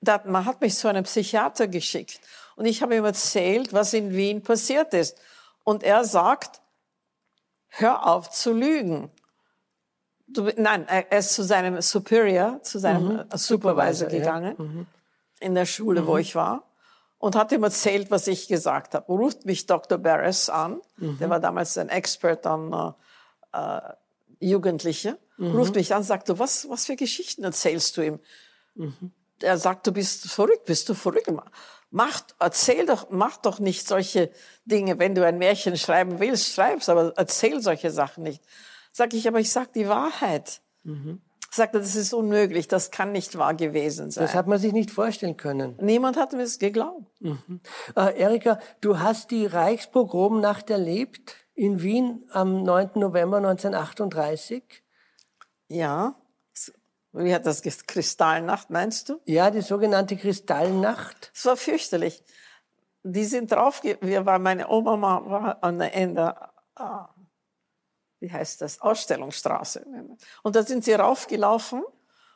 man hat mich zu einem Psychiater geschickt. Und ich habe ihm erzählt, was in Wien passiert ist. Und er sagt, hör auf zu lügen. Du, nein, er ist zu seinem Superior, zu seinem mhm. Supervisor, Supervisor gegangen, ja. mhm. in der Schule, mhm. wo ich war, und hat ihm erzählt, was ich gesagt habe. Ruft mich Dr. Barris an, der mhm. war damals ein Expert an äh, äh Jugendliche mhm. ruft mich an, sagt du, was, was für Geschichten erzählst du ihm? Mhm. Er sagt, du bist verrückt, bist du verrückt? Mach, erzähl doch, mach doch nicht solche Dinge. Wenn du ein Märchen schreiben willst, schreib's, aber erzähl solche Sachen nicht. Sag ich, aber ich sag die Wahrheit. Mhm. Sagte, das ist unmöglich, das kann nicht wahr gewesen sein. Das hat man sich nicht vorstellen können. Niemand hat mir es geglaubt. Mhm. Äh, Erika, du hast die Reichspogromnacht erlebt in Wien am 9. November 1938. Ja. Wie hat das Kristallnacht, meinst du? Ja, die sogenannte Kristallnacht. Es war fürchterlich. Die sind drauf, wir waren, meine Oma war an der Ende, ah, wie heißt das, Ausstellungsstraße. Und da sind sie raufgelaufen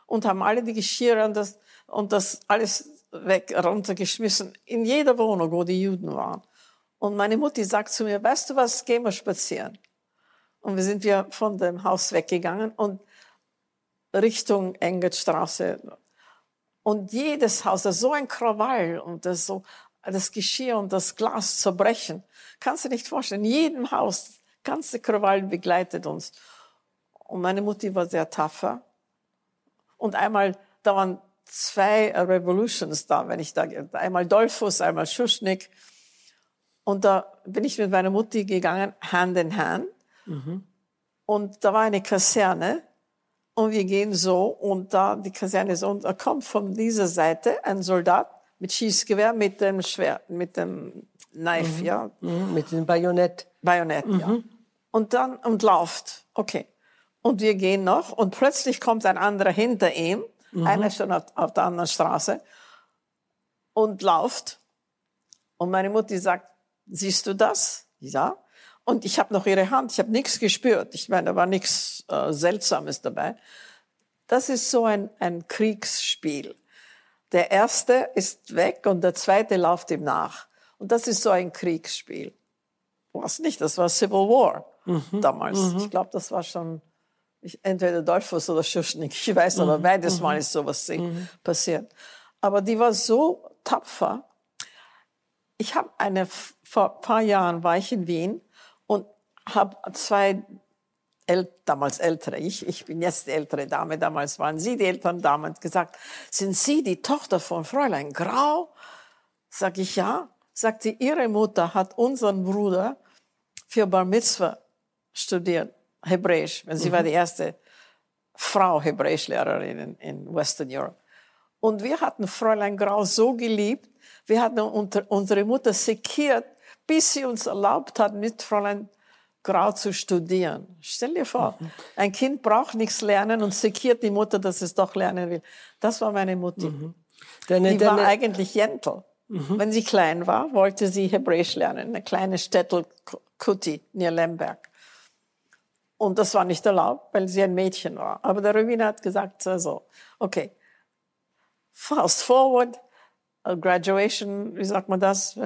und haben alle die Geschirre und das, und das alles weg, runtergeschmissen. In jeder Wohnung, wo die Juden waren. Und meine Mutti sagt zu mir, weißt du was, gehen wir spazieren. Und wir sind wir von dem Haus weggegangen und Richtung Engelstraße. Und jedes Haus, das ist so ein Krawall und das so, das Geschirr und das Glas zerbrechen. Kannst du nicht vorstellen. In jedem Haus, ganze Krawall begleitet uns. Und meine Mutti war sehr tapfer. Und einmal, da waren zwei Revolutions da, wenn ich da, einmal Dolphus, einmal Schuschnigg. Und da bin ich mit meiner Mutti gegangen, Hand in Hand. Mhm. Und da war eine Kaserne und wir gehen so und da die Kaserne so und da kommt von dieser Seite ein Soldat mit Schießgewehr, mit dem Schwert, mit dem Knife, mhm. ja. Mhm. Mit dem Bajonett. Bajonett, mhm. ja. Und dann, und läuft. Okay. Und wir gehen noch und plötzlich kommt ein anderer hinter ihm, mhm. einer schon auf, auf der anderen Straße und läuft. Und meine Mutti sagt, siehst du das? Ja. Und ich habe noch ihre Hand, ich habe nichts gespürt. Ich meine, da war nichts äh, Seltsames dabei. Das ist so ein, ein Kriegsspiel. Der erste ist weg und der zweite läuft ihm nach. Und das ist so ein Kriegsspiel. Was nicht, das war Civil War mhm. damals. Mhm. Ich glaube, das war schon ich, entweder Dolphus oder Schuschnigg. Ich weiß aber, mhm. beides Mal mhm. ist sowas mhm. passiert. Aber die war so tapfer. Ich habe eine, vor ein paar Jahren war ich in Wien habe zwei äl damals ältere, ich, ich bin jetzt die ältere Dame, damals waren Sie die älteren Dame, und gesagt, sind Sie die Tochter von Fräulein Grau? Sag ich ja. Sagt sie, Ihre Mutter hat unseren Bruder für Bar Mitzvah studiert, Hebräisch. Sie mhm. war die erste Frau Hebräischlehrerin in, in Western Europe. Und wir hatten Fräulein Grau so geliebt, wir hatten unter, unsere Mutter sekiert, bis sie uns erlaubt hat, mit Fräulein Grau zu studieren. Stell dir vor, mhm. ein Kind braucht nichts lernen und sekiert die Mutter, dass es doch lernen will. Das war meine Mutti. Mhm. Deine, die deine, war eigentlich Jentel. Mhm. Wenn sie klein war, wollte sie Hebräisch lernen. Eine kleine Städtel Kuti, near Lemberg. Und das war nicht erlaubt, weil sie ein Mädchen war. Aber der Rabbiner hat gesagt, so, okay, fast forward, graduation, wie sagt man das?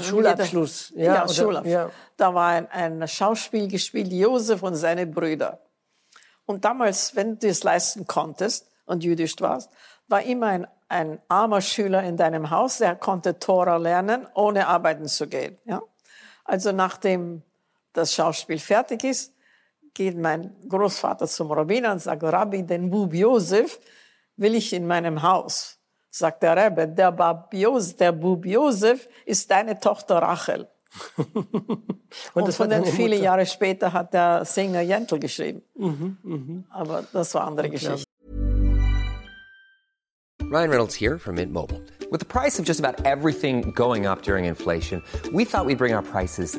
Schulabschluss. Ja, ja, oder, Schulabschluss. Ja. Da war ein, ein Schauspiel gespielt, Josef und seine Brüder. Und damals, wenn du es leisten konntest und jüdisch warst, war immer ein, ein armer Schüler in deinem Haus, der konnte Tora lernen, ohne arbeiten zu gehen. Ja? Also nachdem das Schauspiel fertig ist, geht mein Großvater zum Rabbiner und sagt, Rabbi, den Bub Josef will ich in meinem Haus. Sagt der Rebbe, der, Bab Josef, der Bub Josef ist deine Tochter Rachel. und, und von den viele Jahre später hat der Sänger Jentl geschrieben. Mhm, mh. Aber das war andere Geschichte. Ryan Reynolds here from Mint Mobile. With the price of just about everything going up during inflation, we thought we'd bring our prices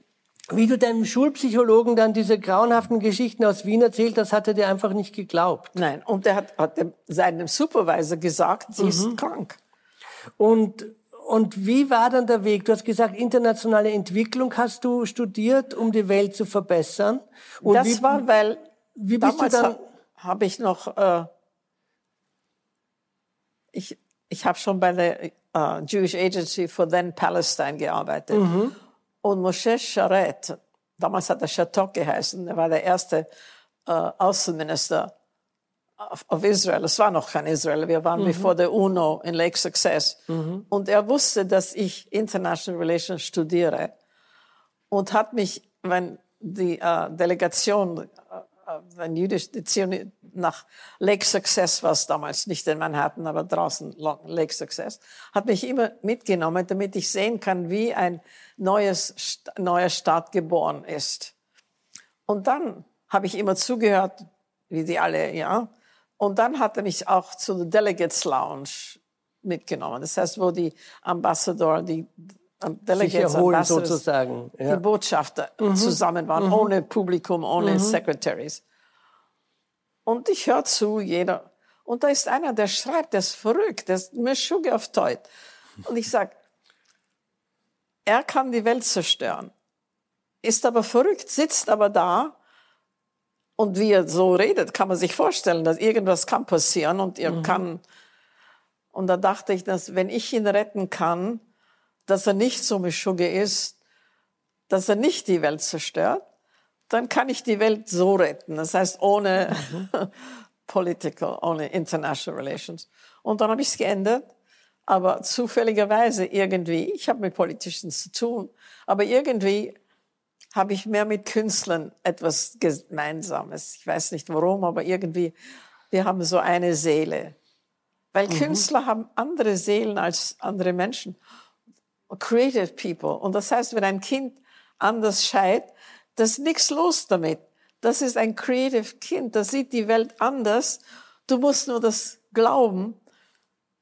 wie du deinem Schulpsychologen dann diese grauenhaften Geschichten aus Wien erzählt hast, hat er dir einfach nicht geglaubt. Nein, und er hat, hat seinem Supervisor gesagt, sie mhm. ist krank. Und, und wie war dann der Weg? Du hast gesagt, internationale Entwicklung hast du studiert, um die Welt zu verbessern. Und das wie, war, weil wie bist damals du dann? Habe ich noch, äh, ich, ich habe schon bei der uh, Jewish Agency for Then Palestine gearbeitet. Mhm. Und Moshe Sharet, damals hat er Chateau geheißen, er war der erste äh, Außenminister auf, auf, Israel. Es war noch kein Israel, wir waren mhm. bevor der UNO in Lake Success. Mhm. Und er wusste, dass ich International Relations studiere und hat mich, wenn die äh, Delegation ein jüdisch, nach Lake Success war es damals, nicht in Manhattan, aber draußen Lake Success, hat mich immer mitgenommen, damit ich sehen kann, wie ein neues, neuer Staat geboren ist. Und dann habe ich immer zugehört, wie die alle, ja. Und dann hat er mich auch zu der Delegates Lounge mitgenommen. Das heißt, wo die Ambassador, die Delegates, erholen sozusagen. Ja. Die Botschafter mhm. zusammen waren, mhm. ohne Publikum, ohne mhm. Secretaries. Und ich höre zu, jeder. Und da ist einer, der schreibt, der ist verrückt, der ist Meschuge auf Teut. Und ich sage, er kann die Welt zerstören, ist aber verrückt, sitzt aber da und wie er so redet, kann man sich vorstellen, dass irgendwas kann passieren und er mhm. kann. Und da dachte ich, dass wenn ich ihn retten kann, dass er nicht so Mischugge ist, dass er nicht die Welt zerstört, dann kann ich die Welt so retten. Das heißt, ohne mhm. political, ohne international relations. Und dann habe ich es geändert. Aber zufälligerweise irgendwie, ich habe mit Politischen zu tun, aber irgendwie habe ich mehr mit Künstlern etwas Gemeinsames. Ich weiß nicht warum, aber irgendwie, wir haben so eine Seele. Weil mhm. Künstler haben andere Seelen als andere Menschen creative people. Und das heißt, wenn ein Kind anders scheit, das ist nichts los damit. Das ist ein creative Kind, das sieht die Welt anders. Du musst nur das glauben.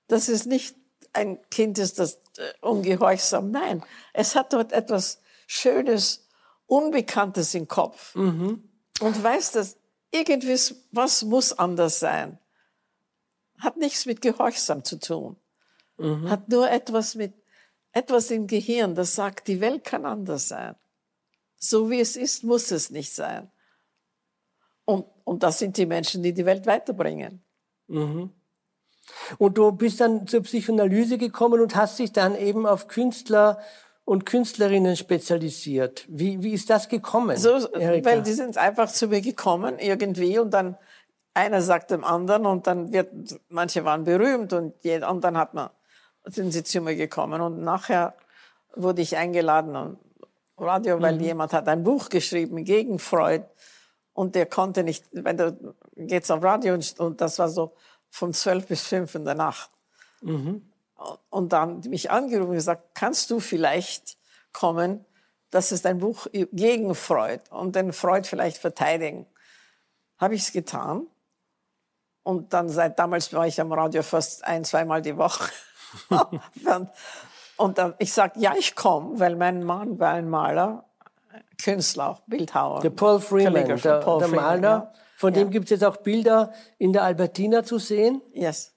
Das ist nicht ein Kind, ist das äh, ungehorsam. Nein, es hat dort etwas Schönes, Unbekanntes im Kopf. Mhm. Und weiß, dass irgendwie was muss anders sein. Hat nichts mit Gehorsam zu tun. Mhm. Hat nur etwas mit etwas im Gehirn, das sagt, die Welt kann anders sein. So wie es ist, muss es nicht sein. Und, und das sind die Menschen, die die Welt weiterbringen. Mhm. Und du bist dann zur Psychoanalyse gekommen und hast dich dann eben auf Künstler und Künstlerinnen spezialisiert. Wie, wie ist das gekommen? So, weil die sind einfach zu mir gekommen irgendwie und dann einer sagt dem anderen und dann wird, manche waren berühmt und, jeder, und dann hat man sind sie zu mir gekommen und nachher wurde ich eingeladen am Radio, weil mhm. jemand hat ein Buch geschrieben gegen Freud und der konnte nicht, wenn du geht's auf Radio und, das war so von zwölf bis fünf in der Nacht. Mhm. Und dann mich angerufen und gesagt, kannst du vielleicht kommen? Das ist ein Buch gegen Freud und den Freud vielleicht verteidigen. habe ich es getan. Und dann seit damals war ich am Radio fast ein, zweimal die Woche. und dann, ich sage, ja, ich komme, weil mein Mann war ein Maler, Künstler, auch Bildhauer. Der Paul Freeman, der, Paul der Freeman, Maler. ja. Von dem gibt es jetzt auch Bilder in der Albertina zu sehen. Yes.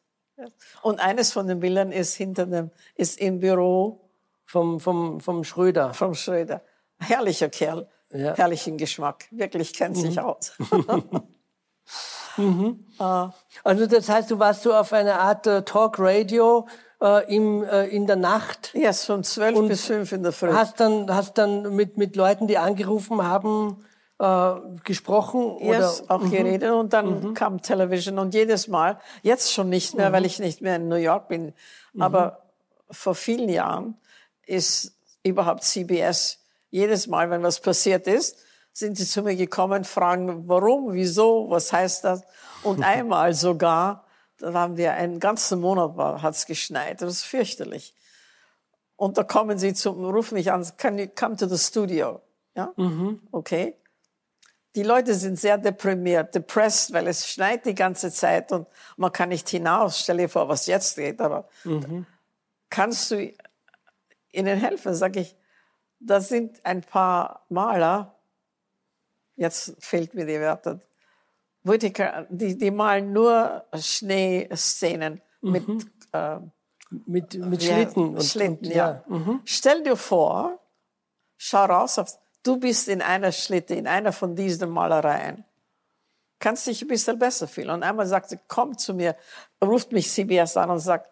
Und eines von den Bildern ist hinter dem, ist im Büro vom, vom, vom Schröder. vom Schröder. Herrlicher Kerl, Ja. herrlichen Geschmack, wirklich kennt sich aus. Also das heißt, du warst so auf einer Art äh, Talk-Radio äh, im, äh, in der Nacht. Yes, von zwölf Und bis fünf in der Früh. Hast dann, hast dann mit, mit Leuten, die angerufen haben, äh, gesprochen? Yes, oder? auch geredet und dann kam Television und jedes Mal, jetzt schon nicht mehr, weil ich nicht mehr in New York bin, aber vor vielen Jahren ist überhaupt CBS jedes Mal, wenn was passiert ist, sind sie zu mir gekommen, fragen, warum, wieso, was heißt das? Und einmal sogar, da waren wir einen ganzen Monat, war, hat's geschneit, das ist fürchterlich. Und da kommen sie zum, rufen mich an, can you come to the studio? Ja, okay. Die Leute sind sehr deprimiert, depressed, weil es schneit die ganze Zeit und man kann nicht hinaus. Stell dir vor, was jetzt geht, aber kannst du ihnen helfen? Sag ich, das sind ein paar Maler, jetzt fehlt mir die Wörter, Whittaker, die, die malen nur Schneeszenen mit äh, Mit, mit ja, Schlitten. Und, Schlitten, und, ja. Stell dir vor, schau raus, auf, du bist in einer Schlitte, in einer von diesen Malereien. Kannst dich ein bisschen besser fühlen. Und einmal sagt sie, komm zu mir, ruft mich CBS an und sagt,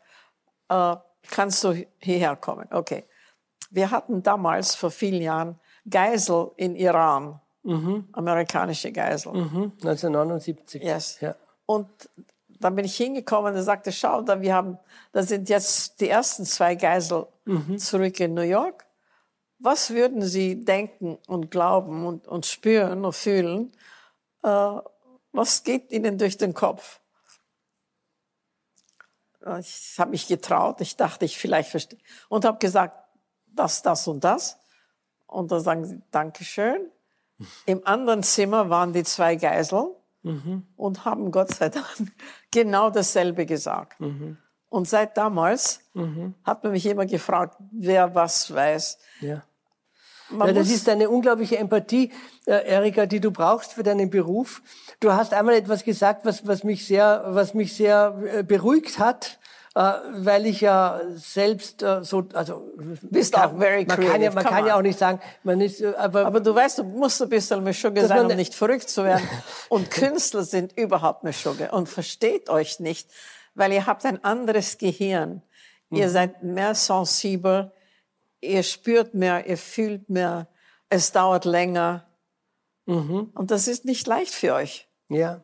äh, kannst du hierher kommen? Okay. Wir hatten damals, vor vielen Jahren, Geisel in Iran. Amerikanische Geisel. Mhm, 1979. Yes. Ja. Und dann bin ich hingekommen und sagte, schau, da, wir haben, da sind jetzt die ersten zwei Geisel zurück in New York. Was würden Sie denken und glauben und, und spüren und fühlen? Äh, was geht Ihnen durch den Kopf? Ich habe mich getraut. Ich dachte, ich vielleicht verstehe. Und habe gesagt, das, das und das. Und dann sagen sie, Dankeschön. Im anderen Zimmer waren die zwei Geiseln und haben Gott sei Dank genau dasselbe gesagt. Und seit damals hat man mich immer gefragt, wer was weiß. Ja. Ja, das ist eine unglaubliche Empathie, äh, Erika, die du brauchst für deinen Beruf. Du hast einmal etwas gesagt, was, was mich sehr, was mich sehr äh, beruhigt hat, äh, weil ich ja selbst äh, so, also Bist auch very man kann ja, creative, man come kann ja auch nicht sagen, man ist, äh, aber, Aber du weißt, du musst ein bisschen Mischugge sein, um nicht verrückt zu werden. Und Künstler sind überhaupt Mischugge und versteht euch nicht, weil ihr habt ein anderes Gehirn. Ihr Mhm. seid mehr sensibel, ihr spürt mehr, ihr fühlt mehr, es dauert länger. Mhm. Und das ist nicht leicht für euch. Ja,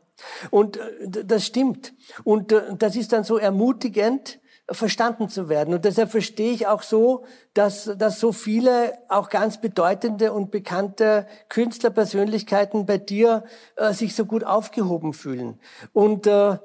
und äh, das stimmt. Und äh, das ist dann so ermutigend, verstanden zu werden. Und deshalb verstehe ich auch so, dass, dass so viele auch ganz bedeutende und bekannte Künstlerpersönlichkeiten bei dir äh, sich so gut aufgehoben fühlen. Und äh,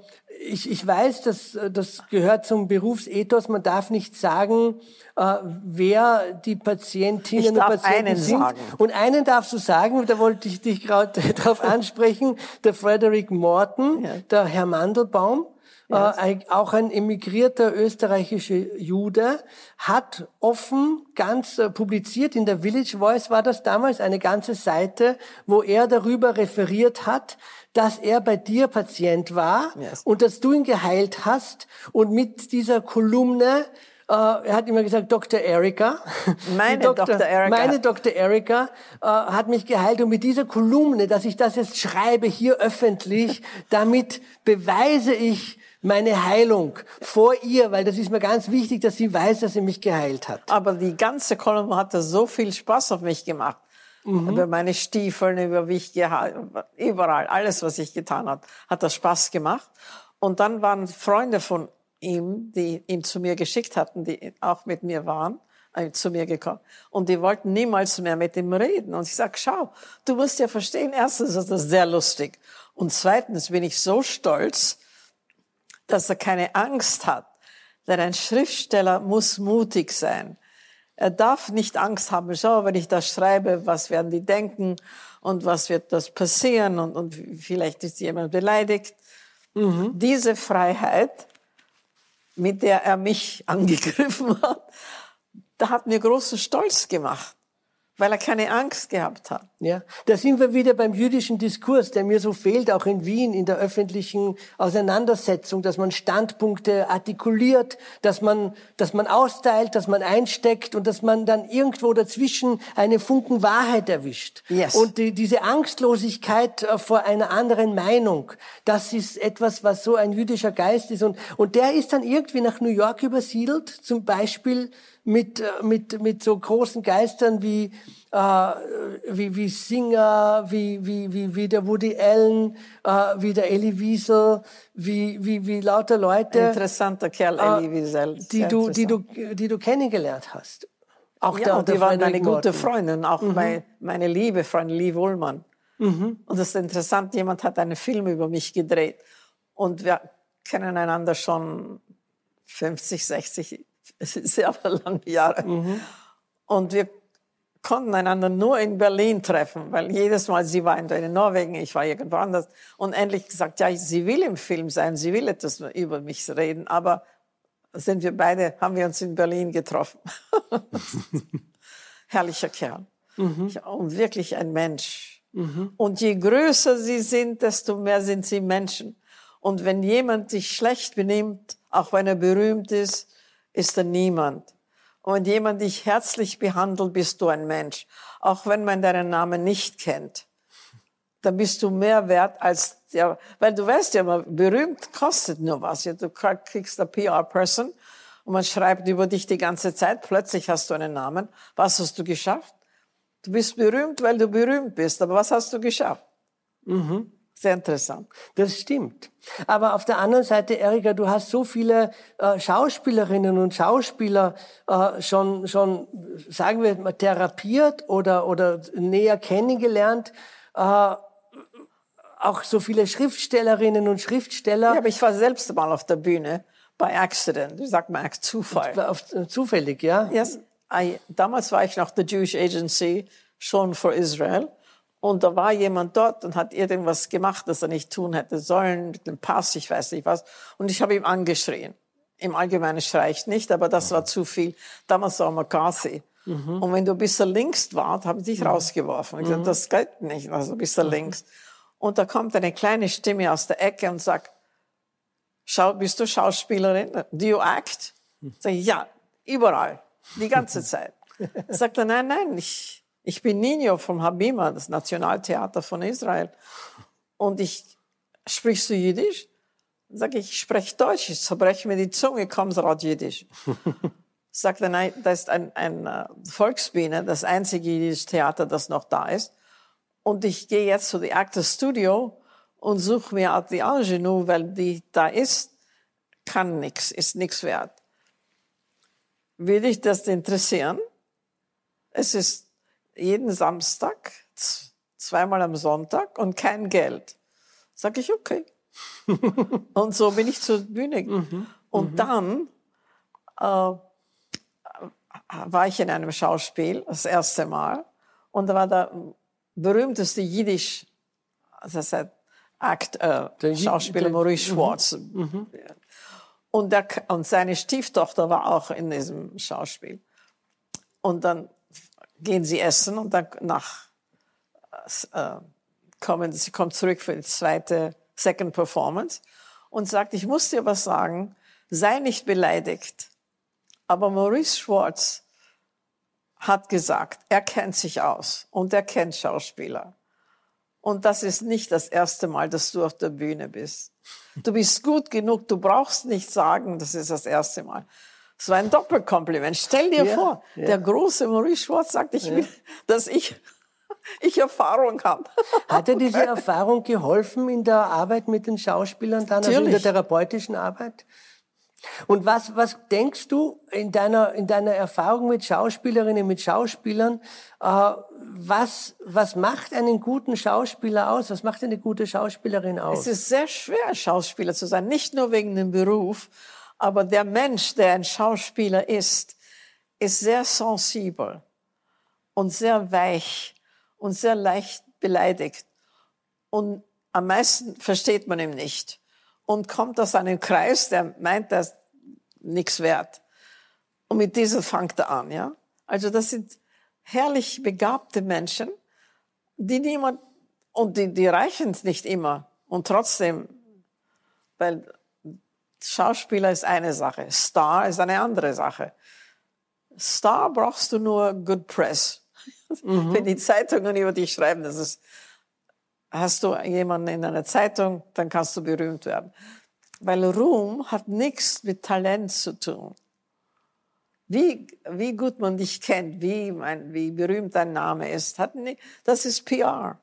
ich, ich weiß, dass das gehört zum Berufsethos. Man darf nicht sagen, äh, wer die Patientinnen und Patienten sind. sagen. Und einen darfst du sagen, da wollte ich dich gerade drauf ansprechen, der Frederick Morton, Ja. der Herr Mandelbaum, äh, ein, auch ein emigrierter österreichischer Jude, hat offen ganz äh, publiziert, in der Village Voice war das damals, eine ganze Seite, wo er darüber referiert hat, dass er bei dir Patient war Yes. und dass du ihn geheilt hast und mit dieser Kolumne äh, er hat immer gesagt, Dr. Erika. Meine Die Dr. Erika. Meine Dr. Erika äh, hat mich geheilt und mit dieser Kolumne, dass ich das jetzt schreibe hier öffentlich, damit beweise ich meine Heilung vor ihr, weil das ist mir ganz wichtig, dass sie weiß, dass sie mich geheilt hat. Aber die ganze Kolumne hatte so viel Spaß auf mich gemacht. Über meine Stiefeln, über wie ich überall, alles, was ich getan hat, hat das Spaß gemacht. Und dann waren Freunde von ihm, die ihn zu mir geschickt hatten, die auch mit mir waren, äh, zu mir gekommen. Und die wollten niemals mehr mit ihm reden. Und ich sag, schau, du musst ja verstehen, erstens ist das sehr lustig. Und zweitens bin ich so stolz, dass er keine Angst hat. Denn ein Schriftsteller muss mutig sein. Er darf nicht Angst haben, schau, wenn ich das schreibe, was werden die denken? und was wird das passieren und, und vielleicht ist jemand beleidigt. Diese Freiheit, mit der er mich angegriffen hat, da hat mir großen Stolz gemacht, weil er keine Angst gehabt hat. Ja, da sind wir wieder beim jüdischen Diskurs, der mir so fehlt, auch in Wien in der öffentlichen Auseinandersetzung, dass man Standpunkte artikuliert, dass man, dass man austeilt, dass man einsteckt und dass man dann irgendwo dazwischen eine Funken Wahrheit erwischt. Yes. Und die, diese Angstlosigkeit äh, vor einer anderen Meinung, das ist etwas, was so ein jüdischer Geist ist. Und, und der ist dann irgendwie nach New York übersiedelt, zum Beispiel mit, äh, mit, mit so großen Geistern wie, äh, wie, wie Singer, wie, wie, wie, wie der Woody Allen, äh, wie der Elie Wiesel, wie, wie, wie lauter Leute, Interessanter Kerl, äh, Elie Wiesel. die du, die du, die du kennengelernt hast. Auch Ja, der, und die waren meine gute. Freundin, auch Mhm. meine, meine liebe Freundin Lee Wohlmann. Und das ist interessant, jemand hat einen Film über mich gedreht. Und wir kennen einander schon 50, 60, sehr lange Jahre. Und wir konnten einander nur in Berlin treffen, weil jedes Mal, sie war in Norwegen, ich war irgendwo anders. Und endlich gesagt, ja, sie will im Film sein, sie will etwas über mich reden, aber sind wir beide, haben wir uns in Berlin getroffen. Herrlicher Kerl. Ja, und wirklich ein Mensch. Und je größer sie sind, desto mehr sind sie Menschen. Und wenn jemand sich schlecht benimmt, auch wenn er berühmt ist, ist er niemand. Und wenn jemand dich herzlich behandelt, bist du ein Mensch. Auch wenn man deinen Namen nicht kennt. Dann bist du mehr wert als der, weil du weißt ja, berühmt kostet nur was. Du kriegst eine PR-Person und man schreibt über dich die ganze Zeit. Plötzlich hast du einen Namen. Was hast du geschafft? Du bist berühmt, weil du berühmt bist. Aber was hast du geschafft? Sehr interessant. Das stimmt. Aber auf der anderen Seite, Erika, du hast so viele äh, Schauspielerinnen und Schauspieler äh, schon, schon, sagen wir mal, therapiert oder, oder näher kennengelernt. Äh, auch so viele Schriftstellerinnen und Schriftsteller. Ja, aber ich war selbst mal auf der Bühne bei Accident. Wie sagt man, Zufall. Auf, zufällig, ja? Yes. I, damals war ich noch der Jewish Agency, schon für Israel. Und da war jemand dort und hat irgendwas gemacht, das er nicht tun hätte sollen, mit dem Pass, ich weiß nicht was. Und ich habe ihm angeschrien. Im Allgemeinen schrei ich nicht, aber das war zu viel. Damals war McCarthy. Und wenn du ein bisschen links warst, haben sie dich rausgeworfen. Ich gesagt, das geht nicht, also ein bisschen links. Und da kommt eine kleine Stimme aus der Ecke und sagt, Schau, bist du Schauspielerin? Do you act? Sag ich, ja, überall, die ganze Zeit. Sagt er, nein, nein, ich, ich bin Nino vom Habima, das Nationaltheater von Israel. Und ich, sprichst du Jiddisch? Sag ich, ich spreche Deutsch, ich zerbreche mir die Zunge, kommst raus Jiddisch. Sagt er, nein, das ist ein, ein äh, Volksbühne, das einzige jiddische Theater, das noch da ist. Und ich gehe jetzt zu die Actors Studio und suche mir die Ingenue, weil die da ist, kann nix, ist nix wert. Würde dich das interessieren? Es ist jeden Samstag, zweimal am Sonntag und kein Geld. Sag ich, okay. und so bin ich zur Bühne. gegangen. Und dann äh, war ich in einem Schauspiel, das erste Mal. Und da war der berühmteste Jiddisch, also das heißt äh, Der Schauspieler der- Maurice Schwartz. Und, der, und seine Stieftochter war auch in diesem Schauspiel. Und dann gehen sie essen und dann nach äh, kommen, sie kommt zurück für die zweite Second Performance und sagt, ich muss dir was sagen, sei nicht beleidigt. Aber Maurice Schwartz hat gesagt, er kennt sich aus und er kennt Schauspieler. Und das ist nicht das erste Mal, dass du auf der Bühne bist. Du bist gut genug, du brauchst nicht sagen, das ist das erste Mal. War ein Doppelkompliment. Stell dir Ja, vor, ja. der große Maurice Schwartz sagt, ich will, dass ich, ich Erfahrung habe. Hat dir diese Erfahrung geholfen in der Arbeit mit den Schauspielern dann, also in der Natürlich. therapeutischen Arbeit? Und was, was denkst du in deiner, in deiner Erfahrung mit Schauspielerinnen, mit Schauspielern, äh, was, was macht einen guten Schauspieler aus? Was macht eine gute Schauspielerin aus? Es ist sehr schwer, Schauspieler zu sein, nicht nur wegen dem Beruf, aber der Mensch, der ein Schauspieler ist, ist sehr sensibel und sehr weich und sehr leicht beleidigt. Und am meisten versteht man ihn nicht. Und kommt aus einem Kreis, der meint, ist nichts wert. Und mit diesem fängt er an, ja. Also das sind herrlich begabte Menschen, die niemand, und die, die reichen nicht immer. Und trotzdem, weil Schauspieler ist eine Sache, Star ist eine andere Sache. Star brauchst du nur Good Press. Mhm. Wenn die Zeitungen über dich schreiben, das ist, hast du jemanden in einer Zeitung, dann kannst du berühmt werden. Weil Ruhm hat nichts mit Talent zu tun. Wie, wie gut man dich kennt, wie, mein, wie berühmt dein Name ist, hat nicht, das ist PR.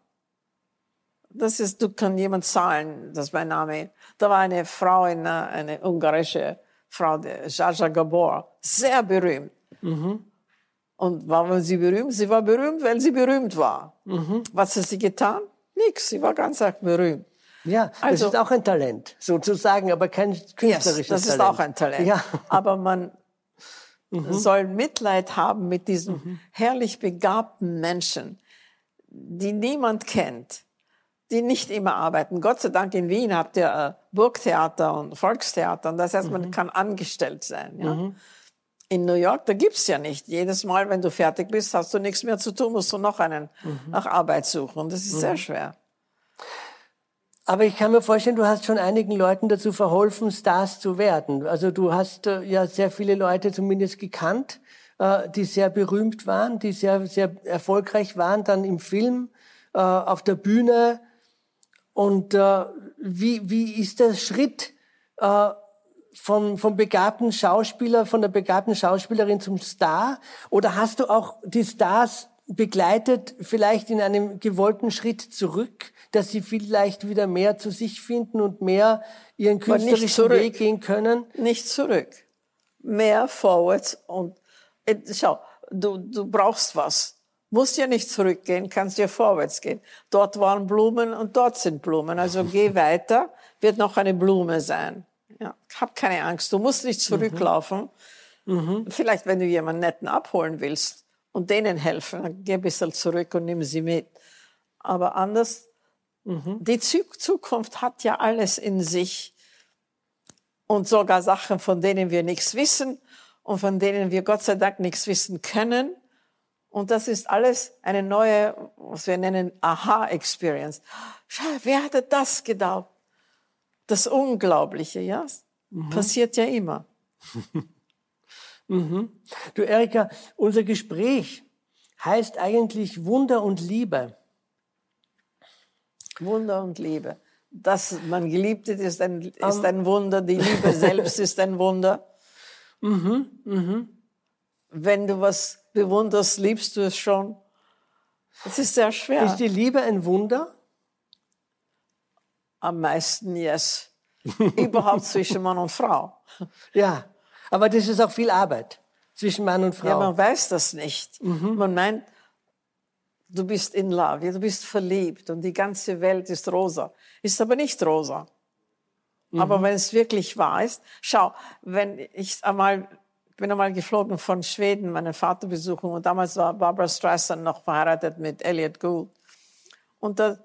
Das ist, du kann jemand zahlen, dass mein Name. Da war eine Frau, eine, eine ungarische Frau, Jaja Gabor, sehr berühmt. Mhm. Und warum sie berühmt? Sie war berühmt, weil sie berühmt war. Mhm. Was hat sie getan? Nix. Sie war ganz arg berühmt. Ja, also, das ist auch ein Talent, sozusagen, aber kein künstlerisches yes, das Talent. Das ist auch ein Talent. Ja. Aber man mhm. soll Mitleid haben mit diesen mhm. herrlich begabten Menschen, die niemand kennt, die nicht immer arbeiten. Gott sei Dank in Wien habt ihr äh, Burgtheater und Volkstheater. Und das heißt, man mhm. kann angestellt sein. Ja? Mhm. In New York, da gibt's ja nicht. Jedes Mal, wenn du fertig bist, hast du nichts mehr zu tun, musst du noch einen mhm. nach Arbeit suchen. Und das ist sehr mhm. schwer. Aber ich kann mir vorstellen, du hast schon einigen Leuten dazu verholfen, Stars zu werden. Also du hast äh, ja sehr viele Leute zumindest gekannt, äh, die sehr berühmt waren, die sehr, sehr erfolgreich waren, dann im Film, auf der Bühne. Und äh, wie, wie ist der Schritt äh, vom, vom begabten Schauspieler, von der begabten Schauspielerin zum Star? Oder hast du auch die Stars begleitet, vielleicht in einem gewollten Schritt zurück, dass sie vielleicht wieder mehr zu sich finden und mehr ihren künstlerischen Weg gehen können? Nicht zurück. Mehr vorwärts und äh, schau, du, du brauchst was. Musst ja nicht zurückgehen, kannst ja vorwärts gehen. Dort waren Blumen und dort sind Blumen. Also geh weiter, wird noch eine Blume sein. Ja, hab keine Angst. Du musst nicht zurücklaufen. Mhm. Vielleicht, wenn du jemanden netten abholen willst und denen helfen, dann geh ein bisschen zurück und nimm sie mit. Aber anders, mhm. die Zukunft hat ja alles in sich. Und sogar Sachen, von denen wir nichts wissen und von denen wir Gott sei Dank nichts wissen können. Und das ist alles eine neue, was wir nennen, Aha-Experience. Schau, wer hatte das gedacht? Das Unglaubliche, ja? Mhm. Passiert ja immer. mhm. Du, Erika, unser Gespräch heißt eigentlich Wunder und Liebe. Wunder und Liebe. Dass man geliebt ist, ist ein, ist ein Wunder. Die Liebe selbst ist ein Wunder. Mhm, mhm. Wenn du was bewunderst, liebst du es schon. Es ist sehr schwer. Ist die Liebe ein Wunder? Am meisten yes. Überhaupt zwischen Mann und Frau. Ja, aber das ist auch viel Arbeit zwischen Mann und Frau. Ja, man weiß das nicht. Mhm. Man meint, du bist in love, du bist verliebt und die ganze Welt ist rosa. Ist aber nicht rosa. Mhm. Aber wenn es wirklich wahr ist, schau, wenn ich einmal, bin einmal geflogen von Schweden, meine Vater besuchen und damals war Barbara Streisand noch verheiratet mit Elliot Gould. Und da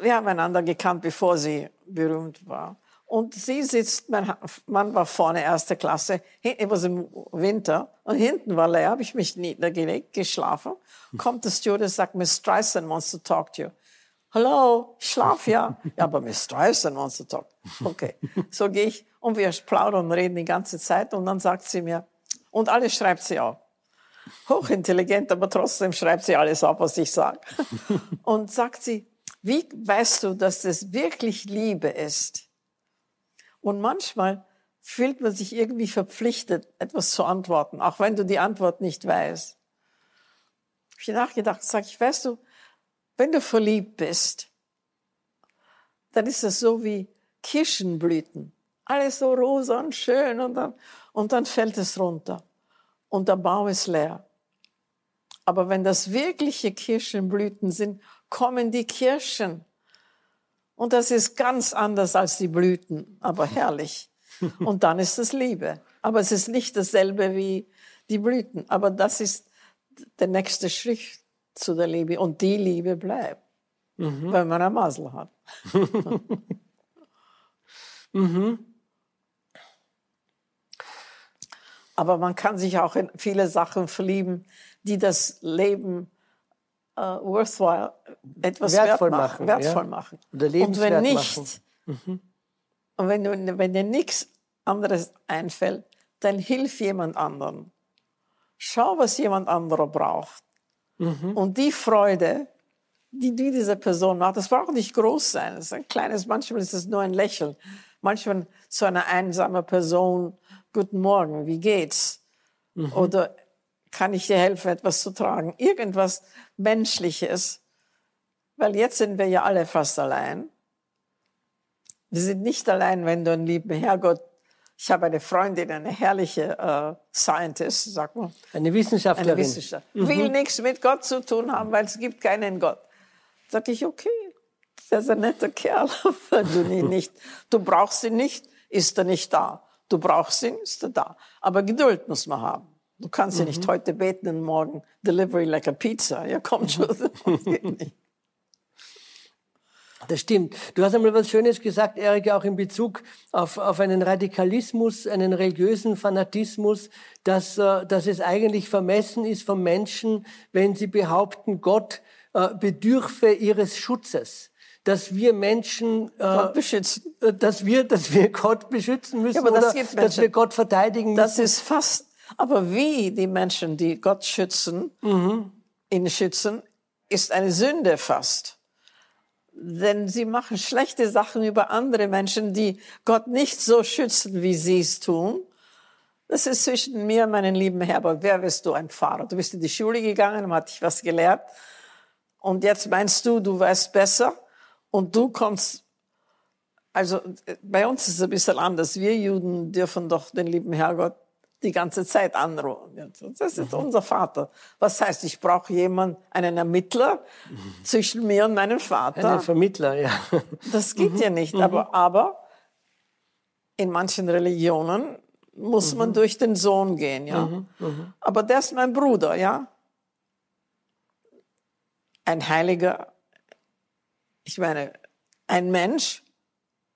wir haben einander gekannt, bevor sie berühmt war. Und sie sitzt, mein Mann war vorne, erste Klasse, it was im Winter, und hinten war leer, habe ich mich niedergelegt, geschlafen. Kommt der Steward und sagt, Miss Streisand wants to talk to you. Hallo, ich schlaf ja. ja, aber Miss Streisand wants to talk. Okay, so gehe ich und wir plaudern und reden die ganze Zeit und dann sagt sie mir, und alles schreibt sie auf. Hochintelligent, aber trotzdem schreibt sie alles auf, was ich sage. Und sagt sie, wie weißt du, dass das wirklich Liebe ist? Und manchmal fühlt man sich irgendwie verpflichtet, etwas zu antworten, auch wenn du die Antwort nicht weißt. Ich habe nachgedacht, sag ich, weißt du, wenn du verliebt bist, dann ist das so wie Kirschenblüten. Alles so rosa und schön und dann, und dann fällt es runter. Und der Baum ist leer. Aber wenn das wirkliche Kirschenblüten sind, kommen die Kirschen. Und das ist ganz anders als die Blüten, aber herrlich. Und dann ist es Liebe. Aber es ist nicht dasselbe wie die Blüten. Aber das ist der nächste Schritt zu der Liebe. Und die Liebe bleibt. wenn man ein Masel hat. Aber man kann sich auch in viele Sachen verlieben, die das Leben äh, worthwhile, etwas Wertvoll wert machen, wertvoll ja. machen. Und wenn nicht, machen. und wenn, du, wenn dir nichts anderes einfällt, dann hilf jemand anderen. Schau, was jemand anderer braucht. Und die Freude, die, die diese Person macht, das braucht nicht groß sein. Das ist ein kleines, manchmal ist es nur ein Lächeln. Manchmal zu einer einsamen Person, guten Morgen, wie geht's? Oder kann ich dir helfen, etwas zu tragen? Irgendwas Menschliches. Weil jetzt sind wir ja alle fast allein. Wir sind nicht allein, wenn du einen lieben Herrgott. Ich habe eine Freundin, eine herrliche äh, Scientist, sag mal. Eine Wissenschaftlerin. Eine Wissenschaft. Will nichts mit Gott zu tun haben, weil es gibt keinen Gott. Sag ich, okay, der ist ein netter Kerl, wenn du ihn nicht, du brauchst ihn nicht, ist er nicht da. Du brauchst ihn, ist er da. Aber Geduld muss man haben. Du kannst ja nicht heute beten und morgen delivery like a pizza. Ja, kommt schon. Das nicht. Das stimmt. Du hast einmal was Schönes gesagt, Erika, auch in Bezug auf, auf einen Radikalismus, einen religiösen Fanatismus, dass, äh, dass es eigentlich vermessen ist von Menschen, wenn sie behaupten, Gott äh, bedürfe ihres Schutzes. Dass wir Menschen, äh, Gott beschützen. äh, dass wir, dass wir Gott beschützen müssen Ja, aber das oder dass wir Gott verteidigen Das müssen. ist fast, aber wie die Menschen, die Gott schützen, ihn schützen, ist eine Sünde fast. Denn sie machen schlechte Sachen über andere Menschen, die Gott nicht so schützen, wie sie es tun. Das ist zwischen mir und meinem lieben Herbert. Wer bist du, ein Pfarrer? Du bist in die Schule gegangen, hat dich was gelehrt. Und jetzt meinst du, du weißt besser. Und du kommst also äh, bei uns ist es ein bisschen anders. Wir Juden dürfen doch den lieben Herrgott die ganze Zeit anrufen. Das ist unser Vater. Was heißt, ich brauche jemanden, einen Ermittler zwischen mir und meinem Vater. Einen Vermittler, ja. Das geht ja nicht. Aber, aber in manchen Religionen muss man durch den Sohn gehen, ja. Aber der ist mein Bruder, ja. Ein Heiliger, ich meine, ein Mensch,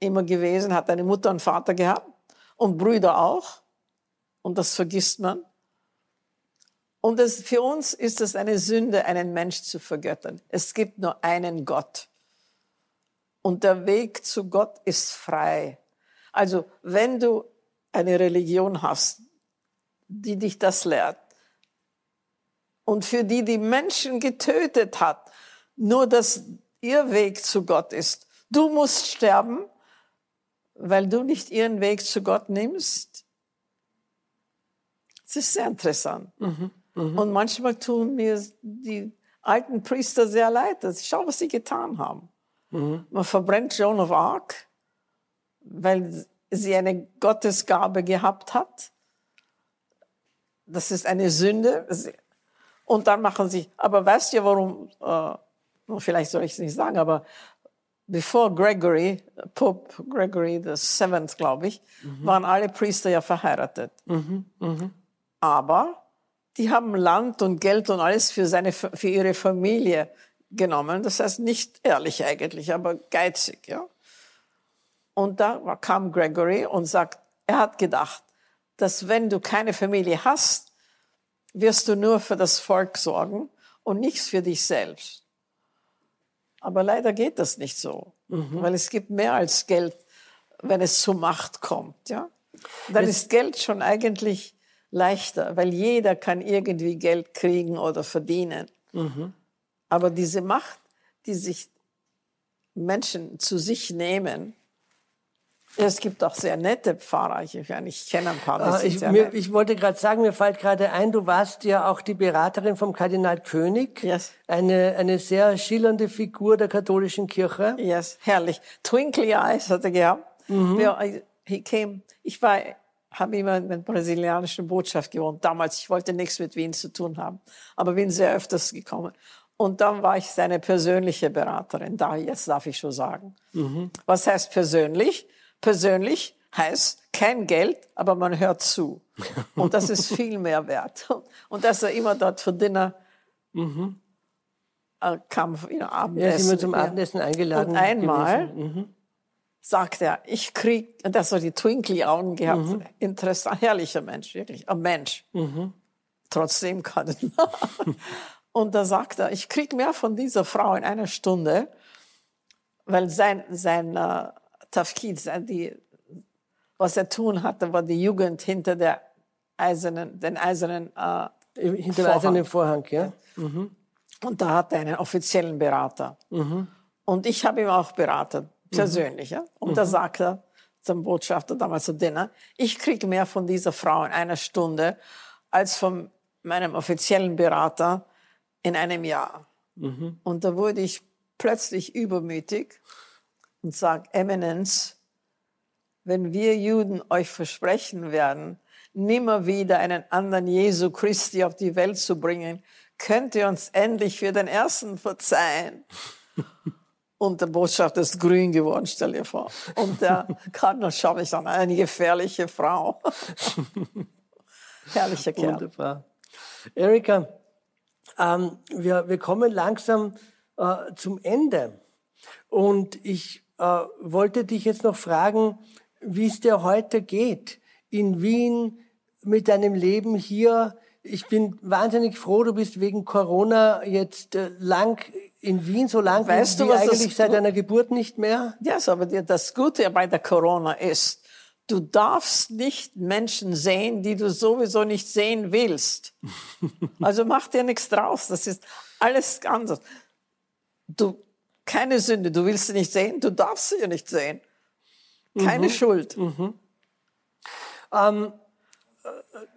immer gewesen, hat eine Mutter und Vater gehabt und Brüder auch. Und das vergisst man. Und es, für uns ist es eine Sünde, einen Mensch zu vergöttern. Es gibt nur einen Gott. Und der Weg zu Gott ist frei. Also wenn du eine Religion hast, die dich das lehrt und für die die Menschen getötet hat, nur dass ihr Weg zu Gott ist. Du musst sterben, weil du nicht ihren Weg zu Gott nimmst. Das ist sehr interessant. Und manchmal tun mir die alten Priester sehr leid. Schau, was sie getan haben. Man verbrennt Joan of Arc, weil sie eine Gottesgabe gehabt hat. Das ist eine Sünde. Und dann machen sie, aber weißt du, warum, äh, vielleicht soll ich es nicht sagen, aber bevor Gregory, Pope Gregory the Seventh, glaube ich, waren alle Priester ja verheiratet. Aber die haben Land und Geld und alles für, seine, für ihre Familie genommen. Das heißt nicht ehrlich eigentlich, aber geizig, ja. Und da kam Gregory und sagt, er hat gedacht, dass wenn du keine Familie hast, wirst du nur für das Volk sorgen und nichts für dich selbst. Aber leider geht das nicht so, weil es gibt mehr als Geld, wenn es zur Macht kommt, ja. Dann ist Geld schon eigentlich leichter, weil jeder kann irgendwie Geld kriegen oder verdienen. Aber diese Macht, die sich Menschen zu sich nehmen, es gibt auch sehr nette Pfarrer. Ich, ich kenne ein paar. Ah, ich, mir, ich, wollte gerade sagen, mir fällt gerade ein, du warst ja auch die Beraterin vom Kardinal König. Yes. Eine, eine sehr schillernde Figur der katholischen Kirche. Yes, herrlich. Twinkly Eyes hat er gehabt. Mhm. He came, ich war, habe immer in der brasilianischen Botschaft gewohnt. Damals, ich wollte nichts mit Wien zu tun haben. Aber bin sehr öfters gekommen. Und dann war ich seine persönliche Beraterin. Da, jetzt darf ich schon sagen. Mhm. Was heißt persönlich? Persönlich heißt kein Geld, aber man hört zu. Und das ist viel mehr wert. Und dass er immer dort für Dinner, mhm. äh, kam you know, Abendessen. Ja, sind wir zum Abendessen eingeladen. Und einmal sagt er, ich krieg, und das so die Twinkly-Augen gehabt. Interessant, herrlicher Mensch, wirklich, ein Mensch. Trotzdem kann ich. und da sagt er, ich krieg mehr von dieser Frau in einer Stunde, weil sein, sein äh, Tafkid, sein, die, was er tun hatte, war die Jugend hinter der eisernen, den eisernen äh, Hinter dem eisernen Vorhang, ja? und da hat er einen offiziellen Berater. Und ich habe ihn auch beraten, persönlich. Ja? Und da sagt er zum Botschafter damals zu Dinner, ich kriege mehr von dieser Frau in einer Stunde als von meinem offiziellen Berater in einem Jahr. Und da wurde ich plötzlich übermütig und sage, Eminenz, wenn wir Juden euch versprechen werden, nimmer wieder einen anderen Jesu Christi auf die Welt zu bringen, könnt ihr uns endlich für den ersten verzeihen. Und der Botschafter ist grün geworden, stell dir vor. Und der Kardinal schaut mich an, eine gefährliche Frau. Herrlicher Kerl. Wunderbar. Erika, ähm, wir, wir kommen langsam äh, zum Ende. Und ich äh, wollte dich jetzt noch fragen, wie es dir heute geht in Wien mit deinem Leben hier. Ich bin wahnsinnig froh, du bist wegen Corona jetzt äh, lang in Wien, so lang Weißt wie du, was eigentlich seit deiner Geburt nicht mehr. Ja, so, aber das Gute bei der Corona ist, du darfst nicht Menschen sehen, die du sowieso nicht sehen willst. Also mach dir nichts draus. Das ist alles anders. Du, keine Sünde. Du willst sie nicht sehen. Du darfst sie ja nicht sehen. Keine Schuld. Ähm,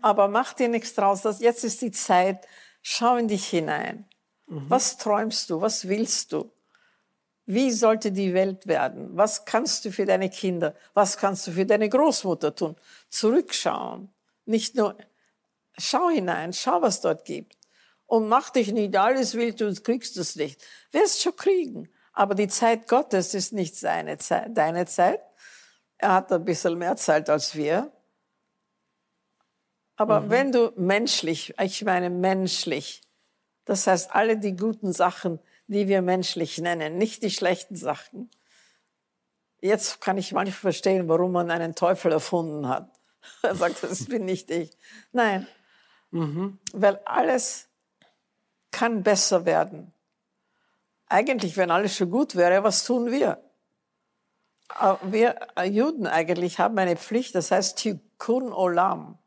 Aber mach dir nichts draus. Das, jetzt ist die Zeit. Schau in dich hinein. Was träumst du? Was willst du? Wie sollte die Welt werden? Was kannst du für deine Kinder? Was kannst du für deine Großmutter tun? Zurückschauen. Nicht nur, schau hinein, schau, was dort gibt. Und mach dich nicht alles wild, du kriegst es nicht. Wirst schon kriegen. Aber die Zeit Gottes ist nicht seine Zeit, deine Zeit. Er hat ein bisschen mehr Zeit als wir. Aber wenn du menschlich, ich meine menschlich, das heißt alle die guten Sachen, die wir menschlich nennen, nicht die schlechten Sachen. Jetzt kann ich manchmal verstehen, warum man einen Teufel erfunden hat. Er sagt, das bin nicht ich. Nein, weil alles kann besser werden. Eigentlich, wenn alles schon gut wäre, was tun wir? Äh, Wir äh, Juden eigentlich haben eine Pflicht, das heißt Tikkun Olam.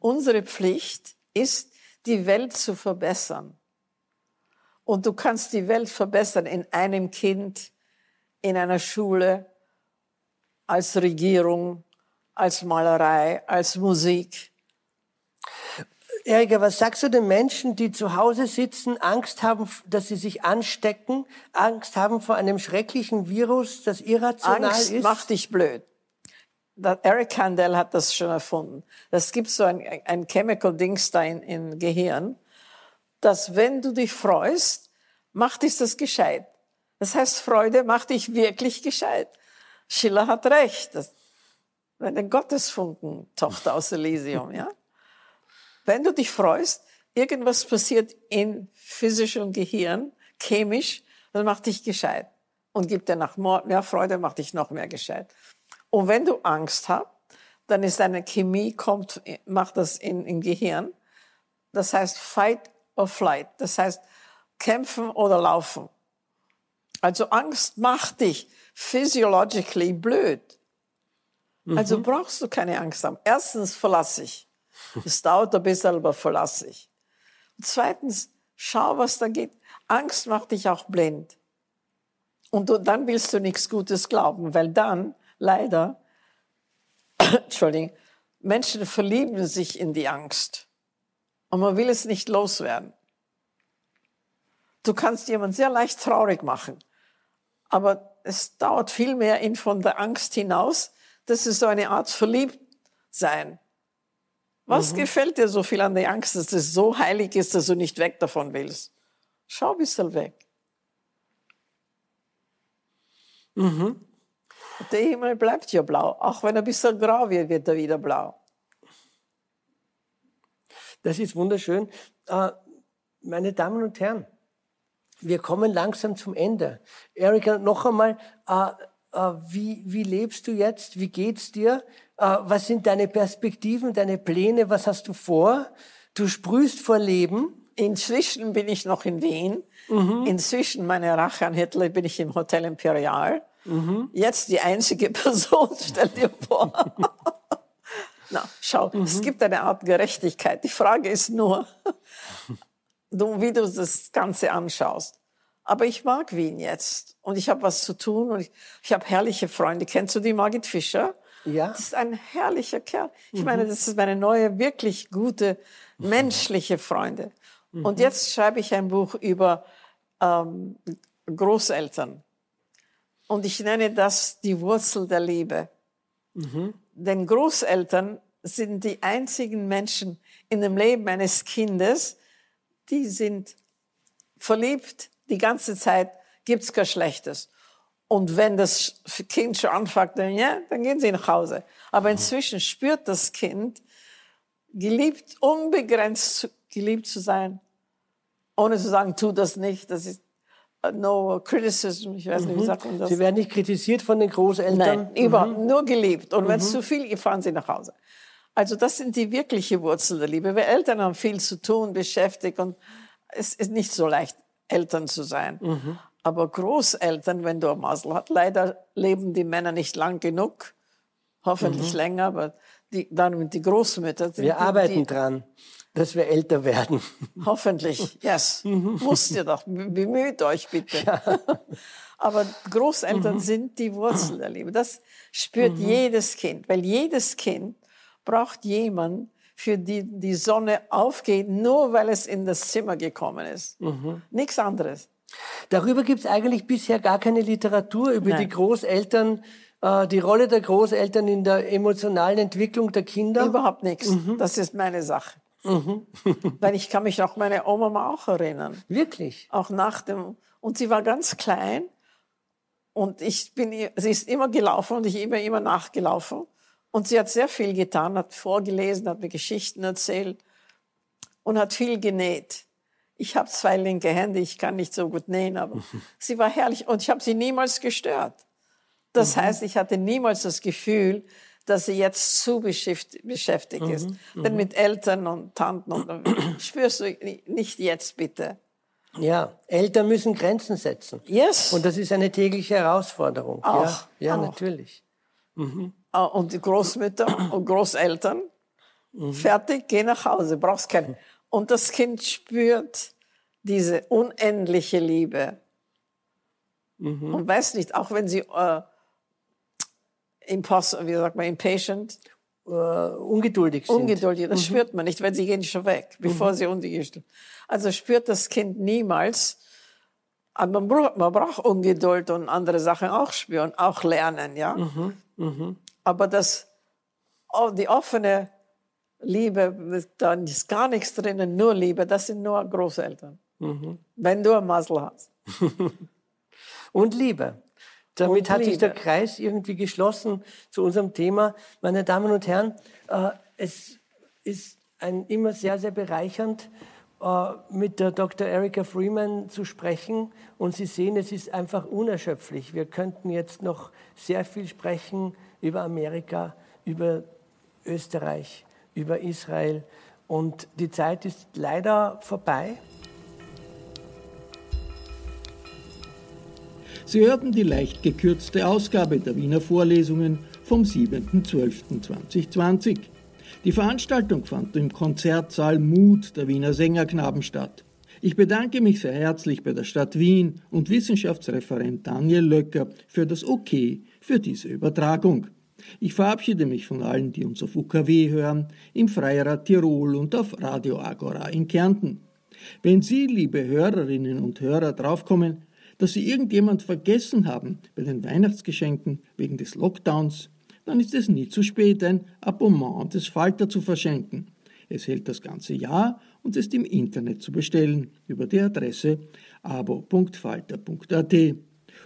Unsere Pflicht ist, die Welt zu verbessern. Und du kannst die Welt verbessern in einem Kind, in einer Schule, als Regierung, als Malerei, als Musik. Erika, was sagst du den Menschen, die zu Hause sitzen, Angst haben, dass sie sich anstecken, Angst haben vor einem schrecklichen Virus, das irrational Angst ist? macht dich blöd. Eric Kandel hat das schon erfunden. Das gibt so ein, ein Chemical-Dings da in, im Gehirn, dass wenn du dich freust, macht dich das gescheit. Das heißt, Freude macht dich wirklich gescheit. Schiller hat recht. Das, wenn der Gottesfunken, Tochter aus Elysium, ja? Wenn du dich freust, irgendwas passiert in physischem Gehirn, chemisch, dann macht dich gescheit. Und gibt dir noch mehr Freude, macht dich noch mehr gescheit. Und wenn du Angst hast, dann ist deine Chemie, kommt, macht das in, im Gehirn. Das heißt Fight or Flight. Das heißt kämpfen oder laufen. Also Angst macht dich physiologically blöd. Also brauchst du keine Angst haben. Erstens verlass ich. Es dauert ein bisschen, aber verlass ich. Und zweitens, schau, was da geht. Angst macht dich auch blind. Und du, dann willst du nichts Gutes glauben, weil dann, leider, Entschuldigung, Menschen verlieben sich in die Angst. Und man will es nicht loswerden. Du kannst jemanden sehr leicht traurig machen. Aber es dauert viel mehr in von der Angst hinaus. Das ist so eine Art Verliebtsein. Was gefällt dir so viel an der Angst, dass es so heilig ist, dass du nicht weg davon willst? Schau ein bisschen weg. Der Himmel bleibt ja blau. Auch wenn er ein bisschen grau wird, wird er wieder blau. Das ist wunderschön. Äh, meine Damen und Herren, wir kommen langsam zum Ende. Erika, noch einmal, äh, äh, wie, wie lebst du jetzt? Wie geht's dir? Äh, was sind deine Perspektiven, deine Pläne? Was hast du vor? Du sprühst vor Leben. Inzwischen bin ich noch in Wien. Mhm. Inzwischen, meine Rache an Hitler, bin ich im Hotel Imperial. Mhm. Jetzt die einzige Person, stell dir vor. Na, schau, mhm. es gibt eine Art Gerechtigkeit. Die Frage ist nur, du, wie du das Ganze anschaust. Aber ich mag Wien jetzt und ich habe was zu tun und ich, ich habe herrliche Freunde. Kennst du die Margit Fischer? Ja. Das ist ein herrlicher Kerl. Ich mhm. meine, das ist meine neue, wirklich gute, menschliche Freunde. Mhm. Und jetzt schreibe ich ein Buch über ähm, Großeltern. Und ich nenne das die Wurzel der Liebe. Mhm. Denn Großeltern sind die einzigen Menschen in dem Leben eines Kindes, die sind verliebt die ganze Zeit, gibt's kein Schlechtes. Und wenn das Kind schon anfängt, dann, ja, dann gehen sie nach Hause. Aber inzwischen spürt das Kind, geliebt, unbegrenzt geliebt zu sein, ohne zu sagen, tu das nicht, das ist uh, no criticism, ich weiß nicht, wie mhm. sagt man das? Sie werden nicht kritisiert von den Großeltern? Nein, mhm. überhaupt, nur geliebt. Und wenn es mhm. zu viel fahren sie nach Hause. Also das sind die wirkliche Wurzel der Liebe. Weil Eltern haben viel zu tun, beschäftigt und es ist nicht so leicht, Eltern zu sein. Mhm. Aber Großeltern, wenn du ein Masel hast, leider leben die Männer nicht lang genug, hoffentlich mhm. länger, aber die, dann die Großmütter. Die, wir arbeiten die, dran, dass wir älter werden. Hoffentlich, yes. Mhm. Musst ihr doch, bemüht euch bitte. Ja. Aber Großeltern mhm. sind die Wurzel der Liebe. Das spürt mhm. jedes Kind, weil jedes Kind braucht jemanden, für die die Sonne aufgeht, nur weil es in das Zimmer gekommen ist. Mhm. Nichts anderes. Darüber gibt es eigentlich bisher gar keine Literatur über Nein. die Großeltern, äh, die Rolle der Großeltern in der emotionalen Entwicklung der Kinder. Überhaupt nichts. Mhm. Das ist meine Sache. Mhm. Weil ich kann mich auch meine Oma auch erinnern. Wirklich? Auch nach dem, und sie war ganz klein und ich bin, sie ist immer gelaufen und ich immer, immer nachgelaufen. Und sie hat sehr viel getan, hat vorgelesen, hat mir Geschichten erzählt und hat viel genäht. Ich habe zwei linke Hände, ich kann nicht so gut nähen, aber sie war herrlich und ich habe sie niemals gestört. Das mhm. heißt, ich hatte niemals das Gefühl, dass sie jetzt zu beschäftigt mhm. ist. Mhm. Denn mit Eltern und Tanten und, spürst du nicht jetzt bitte. Ja, Eltern müssen Grenzen setzen. Yes. Und das ist eine tägliche Herausforderung. Auch, ja, ja auch. natürlich. Mhm. Ah, und die Großmütter und Großeltern, mhm. fertig, geh nach Hause, brauchst keinen. Und das Kind spürt diese unendliche Liebe. Mhm. Und weiß nicht, auch wenn sie äh, imposs, wie sagt man, impatient, äh, ungeduldig sind. Ungeduldig, das mhm. spürt man nicht, weil sie gehen schon weg, bevor mhm. sie ungeduldig sind. Also spürt das Kind niemals. Aber man braucht, man braucht Ungeduld und andere Sachen auch spüren, auch lernen, ja. Mhm. mhm. Aber das, oh, die offene Liebe, da ist gar nichts drinnen, nur Liebe, das sind nur Großeltern. Mhm. Wenn du ein Masel hast. Und Liebe. Damit und hat Liebe. sich der Kreis irgendwie geschlossen zu unserem Thema. Meine Damen und Herren, äh, es ist ein, immer sehr, sehr bereichernd, äh, mit der Dr. Erika Freeman zu sprechen. Und Sie sehen, es ist einfach unerschöpflich. Wir könnten jetzt noch sehr viel sprechen über Amerika, über Österreich, über Israel. Und die Zeit ist leider vorbei. Sie hörten die leicht gekürzte Ausgabe der Wiener Vorlesungen vom 7.12.2020. Die Veranstaltung fand im Konzertsaal Mut der Wiener Sängerknaben statt. Ich bedanke mich sehr herzlich bei der Stadt Wien und Wissenschaftsreferent Daniel Löcker für das OK für diese Übertragung. Ich verabschiede mich von allen, die uns auf UKW hören, im Freirad Tirol und auf Radio Agora in Kärnten. Wenn Sie, liebe Hörerinnen und Hörer, draufkommen, dass Sie irgendjemand vergessen haben bei den Weihnachtsgeschenken wegen des Lockdowns, dann ist es nie zu spät, ein Abonnement des Falter zu verschenken. Es hält das ganze Jahr und ist im Internet zu bestellen über die Adresse abo.falter.at.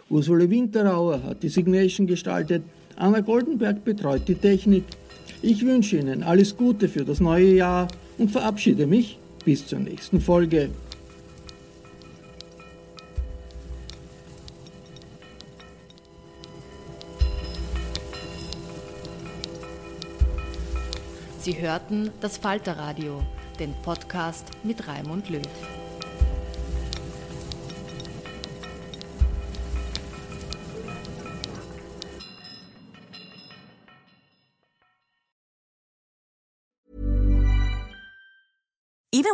Ursula Winterauer hat die Signation gestaltet, Anna Goldenberg betreut die Technik. Ich wünsche Ihnen alles Gute für das neue Jahr und verabschiede mich bis zur nächsten Folge. Sie hörten das Falterradio, den Podcast mit Raimund Löw.